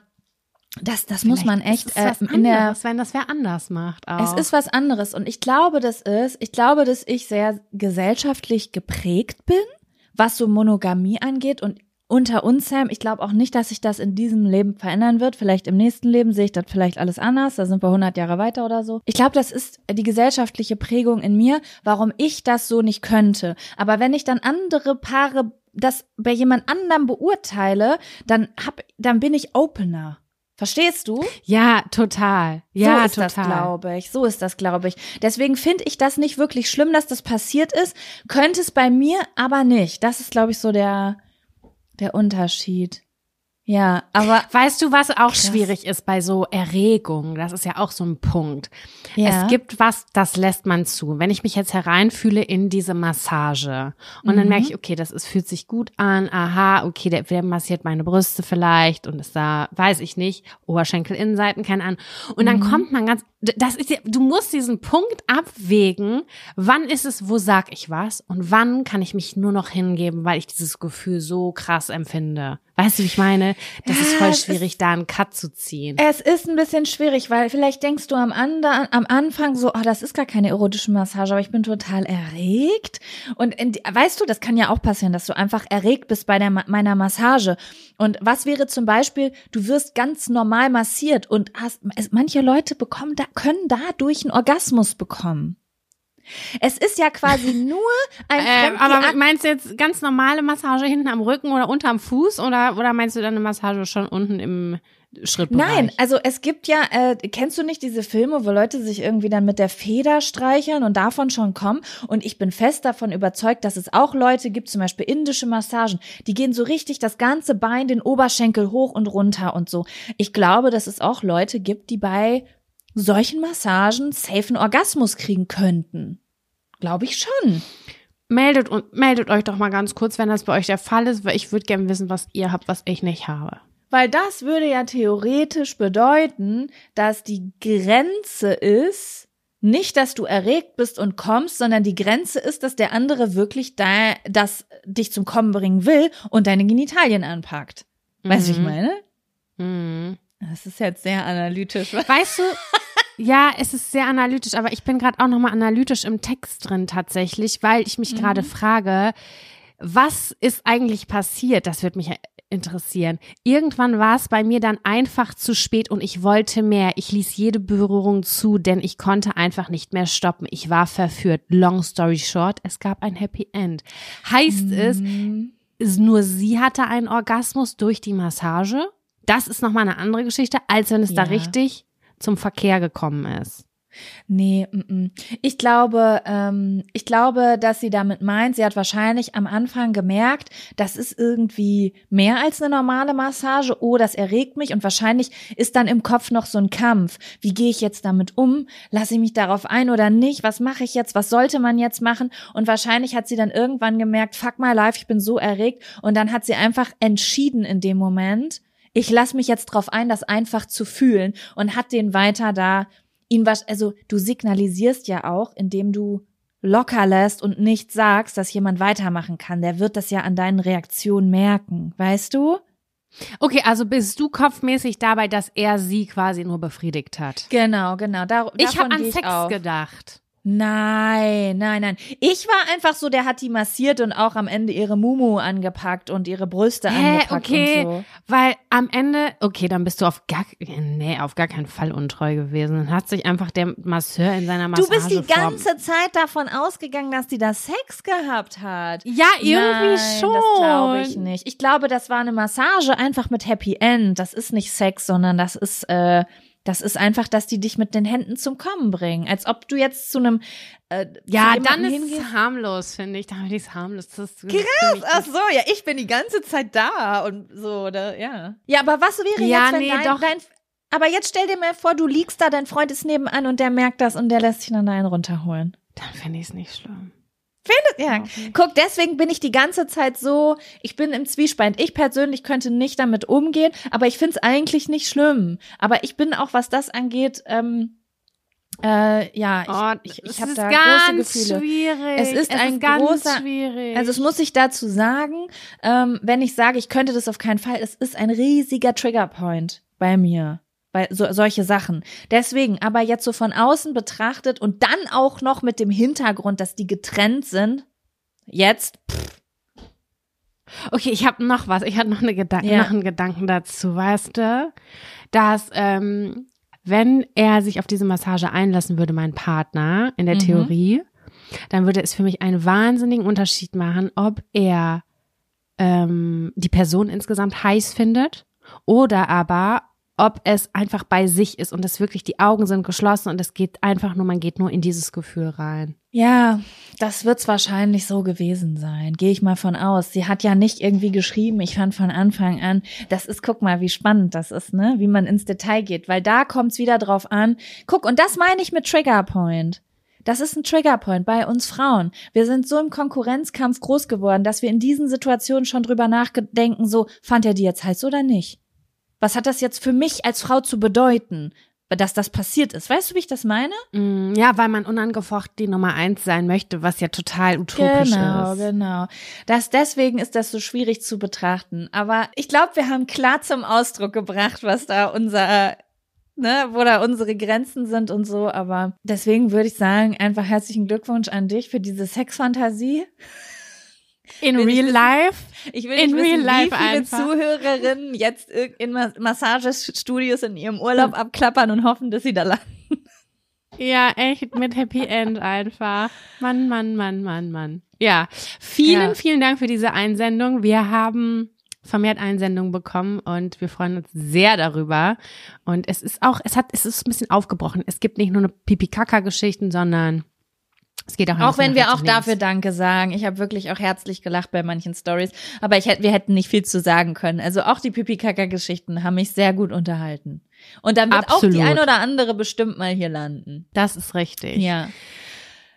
das, das muss man echt ist äh, was in der anderes, wenn das wer anders macht. Auch. Es ist was anderes und ich glaube, das ist, ich glaube, dass ich sehr gesellschaftlich geprägt bin, was so Monogamie angeht und unter uns, Sam, ich glaube auch nicht, dass sich das in diesem Leben verändern wird. Vielleicht im nächsten Leben sehe ich das vielleicht alles anders. Da sind wir 100 Jahre weiter oder so. Ich glaube, das ist die gesellschaftliche Prägung in mir, warum ich das so nicht könnte. Aber wenn ich dann andere Paare das bei jemand anderem beurteile, dann hab, dann bin ich opener. Verstehst du? ja, total. Ja, so ist total. das, glaube ich. So ist das, glaube ich. Deswegen finde ich das nicht wirklich schlimm, dass das passiert ist. Könnte es bei mir aber nicht. Das ist, glaube ich, so der, der Unterschied. Ja, aber Weißt du, was auch schwierig ist bei so Erregung? Das ist ja auch so ein Punkt. Ja. Es gibt was, das lässt man zu. Wenn ich mich jetzt hereinfühle in diese Massage und dann Mhm. merke ich, okay, das ist, fühlt sich gut an, aha, okay, der, der massiert meine Brüste vielleicht und ist da, weiß ich nicht, Oberschenkelinnenseiten, keine Ahnung. Und Mhm. dann kommt man ganz, das ist ja, du musst diesen Punkt abwägen, wann ist es, wo sag ich was und wann kann ich mich nur noch hingeben, weil ich dieses Gefühl so krass empfinde. Weißt du, wie ich meine? Das ist Ja, voll es schwierig, da einen Cut zu ziehen. Es ist ein bisschen schwierig, weil vielleicht denkst du am, andern, am Anfang so, oh, das ist gar keine erotische Massage, aber ich bin total erregt. Und in, weißt du, das kann ja auch passieren, dass du einfach erregt bist bei der, meiner Massage. Und was wäre zum Beispiel, du wirst ganz normal massiert und hast, es, manche Leute bekommen da, können dadurch einen Orgasmus bekommen. Es ist ja quasi nur ein Fremd- aber meinst du jetzt ganz normale Massage hinten am Rücken oder unterm Fuß oder, oder meinst du dann eine Massage schon unten im Schrittbereich? Nein, also es gibt ja, äh, kennst du nicht diese Filme, wo Leute sich irgendwie dann mit der Feder streicheln und davon schon kommen? Und ich bin fest davon überzeugt, dass es auch Leute gibt, zum Beispiel indische Massagen, die gehen so richtig das ganze Bein, den Oberschenkel hoch und runter und so. Ich glaube, dass es auch Leute gibt, die bei solchen Massagen safen Orgasmus kriegen könnten. Glaube ich schon. Meldet, und, meldet euch doch mal ganz kurz, wenn das bei euch der Fall ist, weil ich würde gerne wissen, was ihr habt, was ich nicht habe. Weil das würde ja theoretisch bedeuten, dass die Grenze ist, nicht, dass du erregt bist und kommst, sondern die Grenze ist, dass der andere wirklich da, das dich zum Kommen bringen will und deine Genitalien anpackt. Weißt du, wie ich Mhm. meine? Mhm. Das ist jetzt sehr analytisch. Weißt du, ja, es ist sehr analytisch, aber ich bin gerade auch nochmal analytisch im Text drin tatsächlich, weil ich mich gerade frage, was ist eigentlich passiert? Das wird mich interessieren. Irgendwann war es bei mir dann einfach zu spät und ich wollte mehr. Ich ließ jede Berührung zu, denn ich konnte einfach nicht mehr stoppen. Ich war verführt. Long story short, es gab ein Happy End. Heißt es, ist nur sie hatte einen Orgasmus durch die Massage? Das ist nochmal eine andere Geschichte, als wenn es da Ja. richtig zum Verkehr gekommen ist. Nee, mm, mm. ich glaube, ähm, ich glaube, dass sie damit meint, sie hat wahrscheinlich am Anfang gemerkt, das ist irgendwie mehr als eine normale Massage. Oh, das erregt mich und wahrscheinlich ist dann im Kopf noch so ein Kampf. Wie gehe ich jetzt damit um? Lasse ich mich darauf ein oder nicht? Was mache ich jetzt? Was sollte man jetzt machen? Und wahrscheinlich hat sie dann irgendwann gemerkt, fuck my life, ich bin so erregt. Und dann hat sie einfach entschieden in dem Moment, ich lasse mich jetzt drauf ein, das einfach zu fühlen und hat den weiter da ihn was, also du signalisierst ja auch, indem du locker lässt und nicht sagst, dass jemand weitermachen kann. Der wird das ja an deinen Reaktionen merken, weißt du? Okay, also bist du kopfmäßig dabei, dass er sie quasi nur befriedigt hat? Genau, genau. Dar Ich habe an Sex gedacht. Nein, nein, nein. Ich war einfach so, der hat die massiert und auch am Ende ihre Mumu angepackt und ihre Brüste Hä, angepackt okay, und so. weil am Ende, okay, dann bist du auf gar, nee, auf gar keinen Fall untreu gewesen. Dann hat sich einfach der Masseur in seiner Du Massage bist die ganze Zeit davon ausgegangen, dass die da Sex gehabt hat. Ja, irgendwie Nein, schon. Das glaube ich nicht. Ich glaube, das war eine Massage einfach mit Happy End. Das ist nicht Sex, sondern das ist, äh, das ist einfach, dass die dich mit den Händen zum Kommen bringen. Als ob du jetzt zu einem äh, Ja, zu dann ist hingehst. es harmlos, finde ich. Da finde ich es harmlos. Das ist Krass, ach so, ja, ich bin die ganze Zeit da und so, oder, ja. Ja, aber was wäre Ja, jetzt, wenn nee, dein, doch. dein, aber jetzt stell dir mal vor, du liegst da, dein Freund ist nebenan und der merkt das und der lässt sich dann da einen runterholen. Dann finde ich es nicht schlimm. Ja, guck, deswegen bin ich die ganze Zeit so, ich bin im Zwiespalt. Ich persönlich könnte nicht damit umgehen, aber ich find's eigentlich nicht schlimm. Aber ich bin auch, was das angeht, ähm, äh, ja, ich, Oh, ich, es ich habe ist da ganz große Gefühle. schwierig. Es ist ein ganz großer- schwierig. Also es muss ich dazu sagen, ähm, wenn ich sage, ich könnte das auf keinen Fall, es ist ein riesiger Triggerpoint bei mir. Bei so, solche Sachen. Deswegen, aber jetzt so von außen betrachtet und dann auch noch mit dem Hintergrund, dass die getrennt sind, jetzt, pff, Okay, ich habe noch was. Ich hatte noch, eine Gedan Ja. noch einen Gedanken dazu, weißt du? Dass, ähm, wenn er sich auf diese Massage einlassen würde, mein Partner, in der Mhm. Theorie, dann würde es für mich einen wahnsinnigen Unterschied machen, ob er ähm, die Person insgesamt heiß findet oder aber ob es einfach bei sich ist und es wirklich die Augen sind geschlossen und es geht einfach nur, man geht nur in dieses Gefühl rein. Ja, das wird's wahrscheinlich so gewesen sein. Gehe ich mal von aus. Sie hat ja nicht irgendwie geschrieben, ich fand von Anfang an, das ist, guck mal, wie spannend das ist, ne? Wie man ins Detail geht, weil da kommt's wieder drauf an. Guck, und das meine ich mit Triggerpoint. Das ist ein Triggerpoint bei uns Frauen. Wir sind so im Konkurrenzkampf groß geworden, dass wir in diesen Situationen schon drüber nachdenken, so, fand er die jetzt heiß oder nicht? Was hat das jetzt für mich als Frau zu bedeuten? dass das passiert ist. Weißt du, wie ich das meine? Mm, Ja, weil man unangefochten die Nummer eins sein möchte, was ja total utopisch genau, ist. genau. Das, deswegen ist das so schwierig zu betrachten. Aber ich glaube, wir haben klar zum Ausdruck gebracht, was da unser, ne, wo da unsere Grenzen sind und so. Aber deswegen würde ich sagen, einfach herzlichen Glückwunsch an dich für diese Sexfantasie. In Will ich real wissen- life? Ich will In nicht wissen, real life wie viele einfach. Zuhörerinnen jetzt in Ma- Massagestudios in ihrem Urlaub abklappern und hoffen, dass sie da landen. Ja, echt mit Happy End einfach. Mann, Mann, Mann, Mann, Mann. Ja, vielen, Ja. vielen Dank für diese Einsendung. Wir haben vermehrt Einsendungen bekommen und wir freuen uns sehr darüber. Und es ist auch, es hat, es ist ein bisschen aufgebrochen. Es gibt nicht nur eine Pipi-Kaka-Geschichten, sondern es geht auch Auch wenn wir auch links. dafür Danke sagen. Ich habe wirklich auch herzlich gelacht bei manchen Stories, aber ich hätte, wir hätten nicht viel zu sagen können. Also auch die Pipi-Kaka-Geschichten haben mich sehr gut unterhalten. Und dann wird Absolut. auch die ein oder andere bestimmt mal hier landen. Das ist richtig. Ja.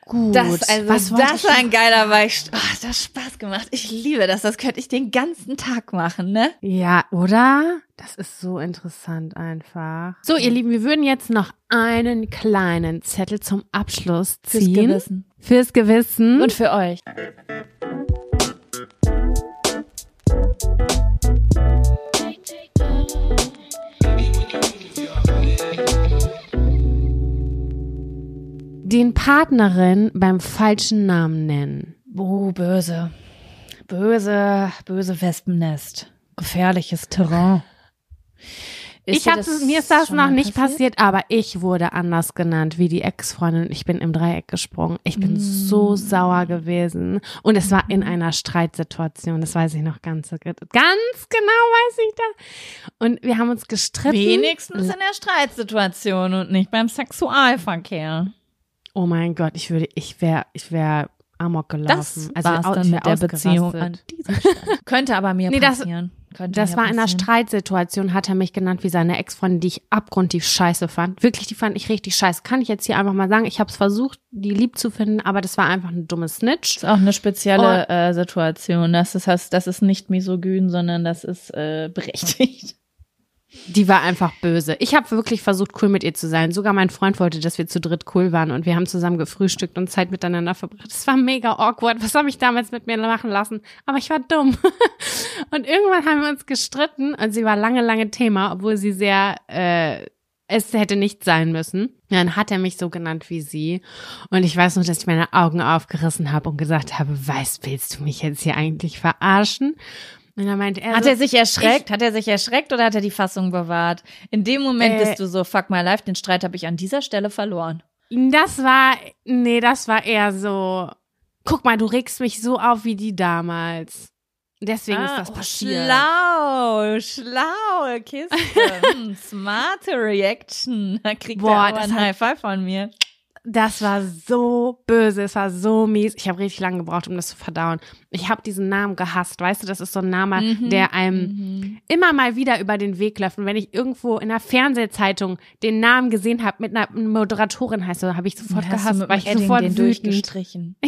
Gut. Das, also Was das war ein geiler Beicht. Oh, das hat Spaß gemacht. Ich liebe das. Das könnte ich den ganzen Tag machen, ne? Ja, oder? Das ist so interessant einfach. So, ihr Lieben, wir würden jetzt noch einen kleinen Zettel zum Abschluss Fürs ziehen. Gewissen. Fürs Gewissen. Und für euch. Den Partnerin beim falschen Namen nennen. Oh, böse. Böse, böse Wespennest. Gefährliches Terrain. Ist ich hatte, mir ist das noch nicht passiert? aber ich wurde anders genannt wie die Ex-Freundin. Ich bin im Dreieck gesprungen. Ich bin so Mm. sauer gewesen. Und es war in einer Streitsituation. Das weiß ich noch ganz, ganz genau weiß ich das. Und wir haben uns gestritten. Wenigstens in der Streitsituation und nicht beim Sexualverkehr. Oh mein Gott, ich würde, ich wäre, ich wäre amok gelaufen. Das also war's dann mit der Beziehung an dieser Stelle. Könnte aber mir Nee, das- passieren. Könnte Das mir war in einer passieren. Streitsituation, hat er mich genannt wie seine Ex-Freundin, die ich abgrundtief scheiße fand. Wirklich, die fand ich richtig scheiße. Kann ich jetzt hier einfach mal sagen. Ich habe es versucht, die lieb zu finden, aber das war einfach eine dumme Snitch. Das ist auch eine spezielle äh, Situation. Das ist, das, das ist nicht misogyn, sondern das ist äh, berechtigt. Die war einfach böse. Ich habe wirklich versucht, cool mit ihr zu sein. Sogar mein Freund wollte, dass wir zu dritt cool waren und wir haben zusammen gefrühstückt und Zeit miteinander verbracht. Das war mega awkward. Was habe ich damals mit mir machen lassen? Aber ich war dumm. Und irgendwann haben wir uns gestritten und sie war lange, lange Thema, obwohl sie sehr, äh, es hätte nicht sein müssen. Dann hat er mich so genannt wie sie. Und ich weiß noch, dass ich meine Augen aufgerissen habe und gesagt habe, weißt, willst du mich jetzt hier eigentlich verarschen? Und dann meinte er, Hat so, er sich erschreckt? hat er sich erschreckt oder hat er die Fassung bewahrt? In dem Moment Äh, bist du so, fuck my life, den Streit habe ich an dieser Stelle verloren. Das war, nee, das war eher so, guck mal, du regst mich so auf wie die damals. Deswegen ist das oh, passiert. Schlau, schlau, Kiste. hm, smarte Reaction. Da kriegt Boah, er das ein High Five von mir. Das war so böse, es war so mies. Ich habe richtig lange gebraucht, um das zu verdauen. Ich habe diesen Namen gehasst, weißt du, das ist so ein Name, Mhm, der einem immer mal wieder über den Weg läuft. Und wenn ich irgendwo in der Fernsehzeitung den Namen gesehen habe, mit einer Moderatorin heißt, so, habe ich sofort gehasst, dem ich Edding sofort den wütend. durchgestrichen.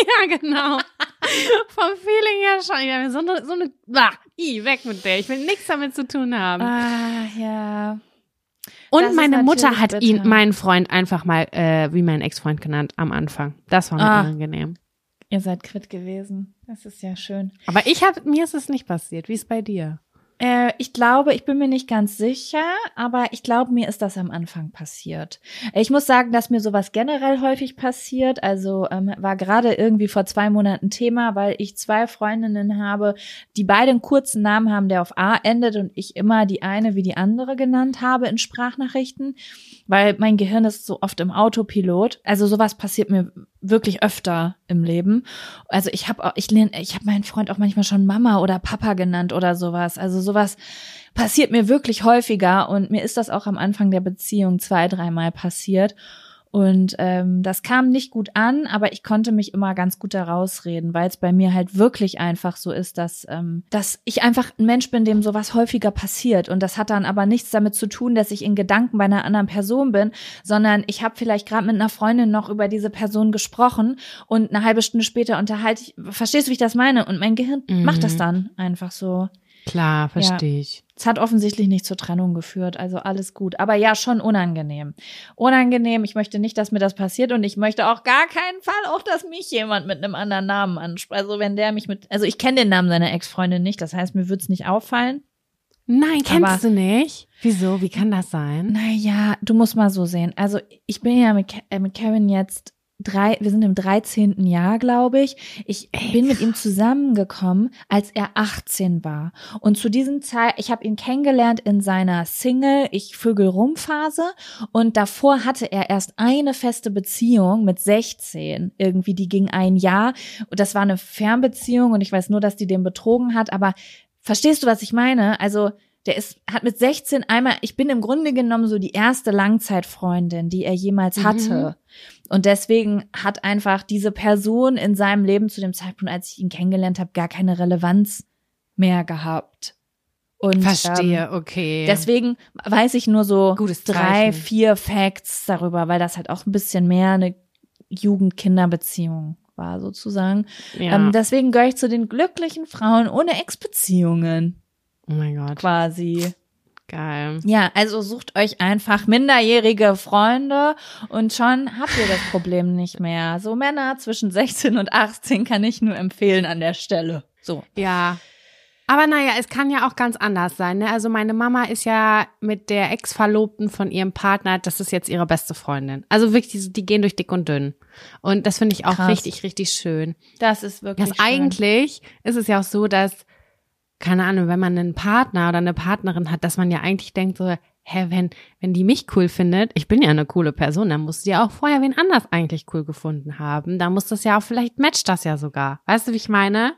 Ja, genau. Vom Feeling her schon. Ich hab so eine, so eine, bah, i, weg mit der. Ich will nichts damit zu tun haben. Ah, ja. Und meine Mutter hat bitter. ihn, meinen Freund, einfach mal äh, wie mein Ex-Freund genannt am Anfang. Das war mir Ah. unangenehm. Ihr seid quitt gewesen. Das ist ja schön. Aber ich habe, mir ist es nicht passiert. Wie ist bei dir? Äh, ich glaube, ich bin mir nicht ganz sicher, aber ich glaube, mir ist das am Anfang passiert. Ich muss sagen, dass mir sowas generell häufig passiert. Also ähm, war gerade irgendwie vor zwei Monaten Thema, weil ich zwei Freundinnen habe, die beide einen kurzen Namen haben, der auf A endet und ich immer die eine wie die andere genannt habe in Sprachnachrichten, weil mein Gehirn ist so oft im Autopilot. Also sowas passiert mir wirklich öfter im Leben. Also ich habe ich lehn- ich habe meinen Freund auch manchmal schon Mama oder Papa genannt oder sowas. Also sowas passiert mir wirklich häufiger und mir ist das auch am Anfang der Beziehung zwei, dreimal passiert. Und ähm, das kam nicht gut an, aber ich konnte mich immer ganz gut da rausreden, weil es bei mir halt wirklich einfach so ist, dass, ähm, dass ich einfach ein Mensch bin, dem sowas häufiger passiert. Und das hat dann aber nichts damit zu tun, dass ich in Gedanken bei einer anderen Person bin, sondern ich habe vielleicht gerade mit einer Freundin noch über diese Person gesprochen und eine halbe Stunde später unterhalte ich, verstehst du, wie ich das meine? Und mein Gehirn Mhm. macht das dann einfach so. Klar, verstehe ich. Es hat offensichtlich nicht zur Trennung geführt, also alles gut. Aber ja, schon unangenehm. Unangenehm, ich möchte nicht, dass mir das passiert und ich möchte auch gar keinen Fall auch, dass mich jemand mit einem anderen Namen anspricht. Also wenn der mich mit, also ich kenne den Namen seiner Ex-Freundin nicht, das heißt, mir wird's nicht auffallen. Nein, kennst Aber- du nicht? Wieso? Wie kann das sein? Naja, du musst mal so sehen. Also ich bin ja mit, äh, mit Kevin jetzt drei, wir sind im 13. Jahr, glaube ich. Ich bin mit ihm zusammengekommen, als er 18 war. Und zu diesem Zeit, ich habe ihn kennengelernt in seiner Single Ich Vögel rum Phase und davor hatte er erst eine feste Beziehung mit 16. Irgendwie, die ging ein Jahr und das war eine Fernbeziehung und ich weiß nur, dass die den betrogen hat, aber verstehst du, was ich meine? Also, der ist, hat mit 16 einmal, ich bin im Grunde genommen so die erste Langzeitfreundin, die er jemals hatte. Und deswegen hat einfach diese Person in seinem Leben zu dem Zeitpunkt, als ich ihn kennengelernt habe, gar keine Relevanz mehr gehabt. Und, Verstehe, Ähm, okay. deswegen weiß ich nur so Gutes drei, Zeichen. vier Facts darüber, weil das halt auch ein bisschen mehr eine Jugend-Kinder-Beziehung war, sozusagen. ja. Ähm, deswegen gehöre ich zu den glücklichen Frauen ohne Ex-Beziehungen, oh mein Gott, quasi. Geil. Ja, also sucht euch einfach minderjährige Freunde und schon habt ihr das Problem nicht mehr. So Männer zwischen 16 und 18 kann ich nur empfehlen an der Stelle. So. Ja. Aber naja, es kann ja auch ganz anders sein. Ne? Also meine Mama ist ja mit der Ex-Verlobten von ihrem Partner, das ist jetzt ihre beste Freundin. Also wirklich, die, die gehen durch dick und dünn. Und das finde ich auch Krass. richtig, richtig schön. Das ist wirklich Das schön. eigentlich ist es ja auch so, dass, keine Ahnung, wenn man einen Partner oder eine Partnerin hat, dass man ja eigentlich denkt so, hä, wenn, wenn die mich cool findet, ich bin ja eine coole Person, dann muss sie ja auch vorher wen anders eigentlich cool gefunden haben. Da muss das ja auch, vielleicht matcht das ja sogar. Weißt du, wie ich meine?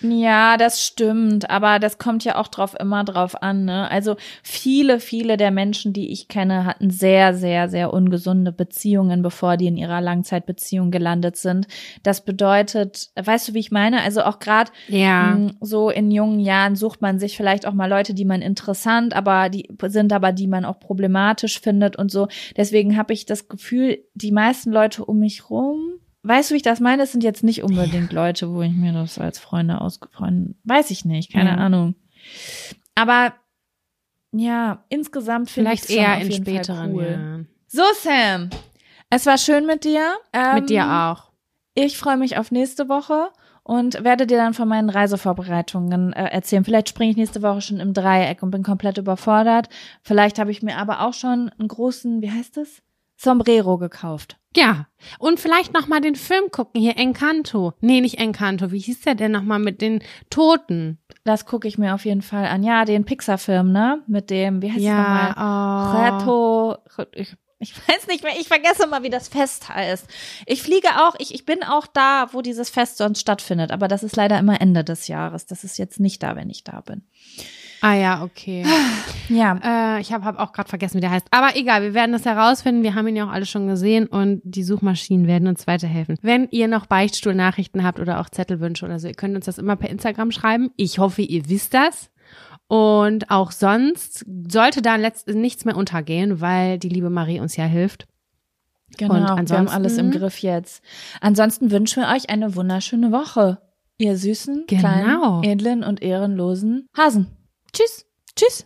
Ja, das stimmt, aber das kommt ja auch drauf immer drauf an, ne? Also viele, viele der Menschen, die ich kenne, hatten sehr, sehr, sehr ungesunde Beziehungen, bevor die in ihrer Langzeitbeziehung gelandet sind. Das bedeutet, weißt du, wie ich meine? Also auch gerade Ja. Mm, So in jungen Jahren sucht man sich vielleicht auch mal Leute, die man interessant, aber die sind aber die man auch problematisch findet und so. Deswegen habe ich das Gefühl, die meisten Leute um mich rum, weißt du, wie ich das meine? Es sind jetzt nicht unbedingt Leute, wo ich mir das als Freunde ausgefreundet, weiß ich nicht, keine Ja. Ahnung. Aber ja, insgesamt Vielleicht eher in späteren cool. So Sam, es war schön mit dir. Ähm, Mit dir auch. ich freue mich auf nächste Woche und werde dir dann von meinen Reisevorbereitungen äh, erzählen. Vielleicht springe ich nächste Woche schon im Dreieck und bin komplett überfordert. Vielleicht habe ich mir aber auch schon einen großen, wie heißt es? Sombrero gekauft. Ja. Und vielleicht noch mal den Film gucken hier Encanto. Nee, nicht Encanto. Wie hieß der denn noch mal mit den Toten? Das gucke ich mir auf jeden Fall an. Ja, den Pixar-Film, ne? Mit dem, wie heißt es nochmal? oh. Roberto, ich, ich weiß nicht mehr, ich vergesse mal, wie das Fest heißt. Ich fliege auch, ich, ich bin auch da, wo dieses Fest sonst stattfindet, aber das ist leider immer Ende des Jahres. Das ist jetzt nicht da, wenn ich da bin. Ah ja, okay. Ja, Äh, ich habe hab auch gerade vergessen, wie der heißt. Aber egal, wir werden das herausfinden. Wir haben ihn ja auch alle schon gesehen und die Suchmaschinen werden uns weiterhelfen. Wenn ihr noch Beichtstuhl-Nachrichten habt oder auch Zettelwünsche oder so, ihr könnt uns das immer per Instagram schreiben. Ich hoffe, ihr wisst das. Und auch sonst sollte da nichts mehr untergehen, weil die liebe Marie uns ja hilft. Genau, Und wir haben alles im Griff jetzt. Ansonsten wünschen wir euch eine wunderschöne Woche. Ihr süßen, Genau. kleinen, edlen und ehrenlosen Hasen. Tschüss. Tschüss.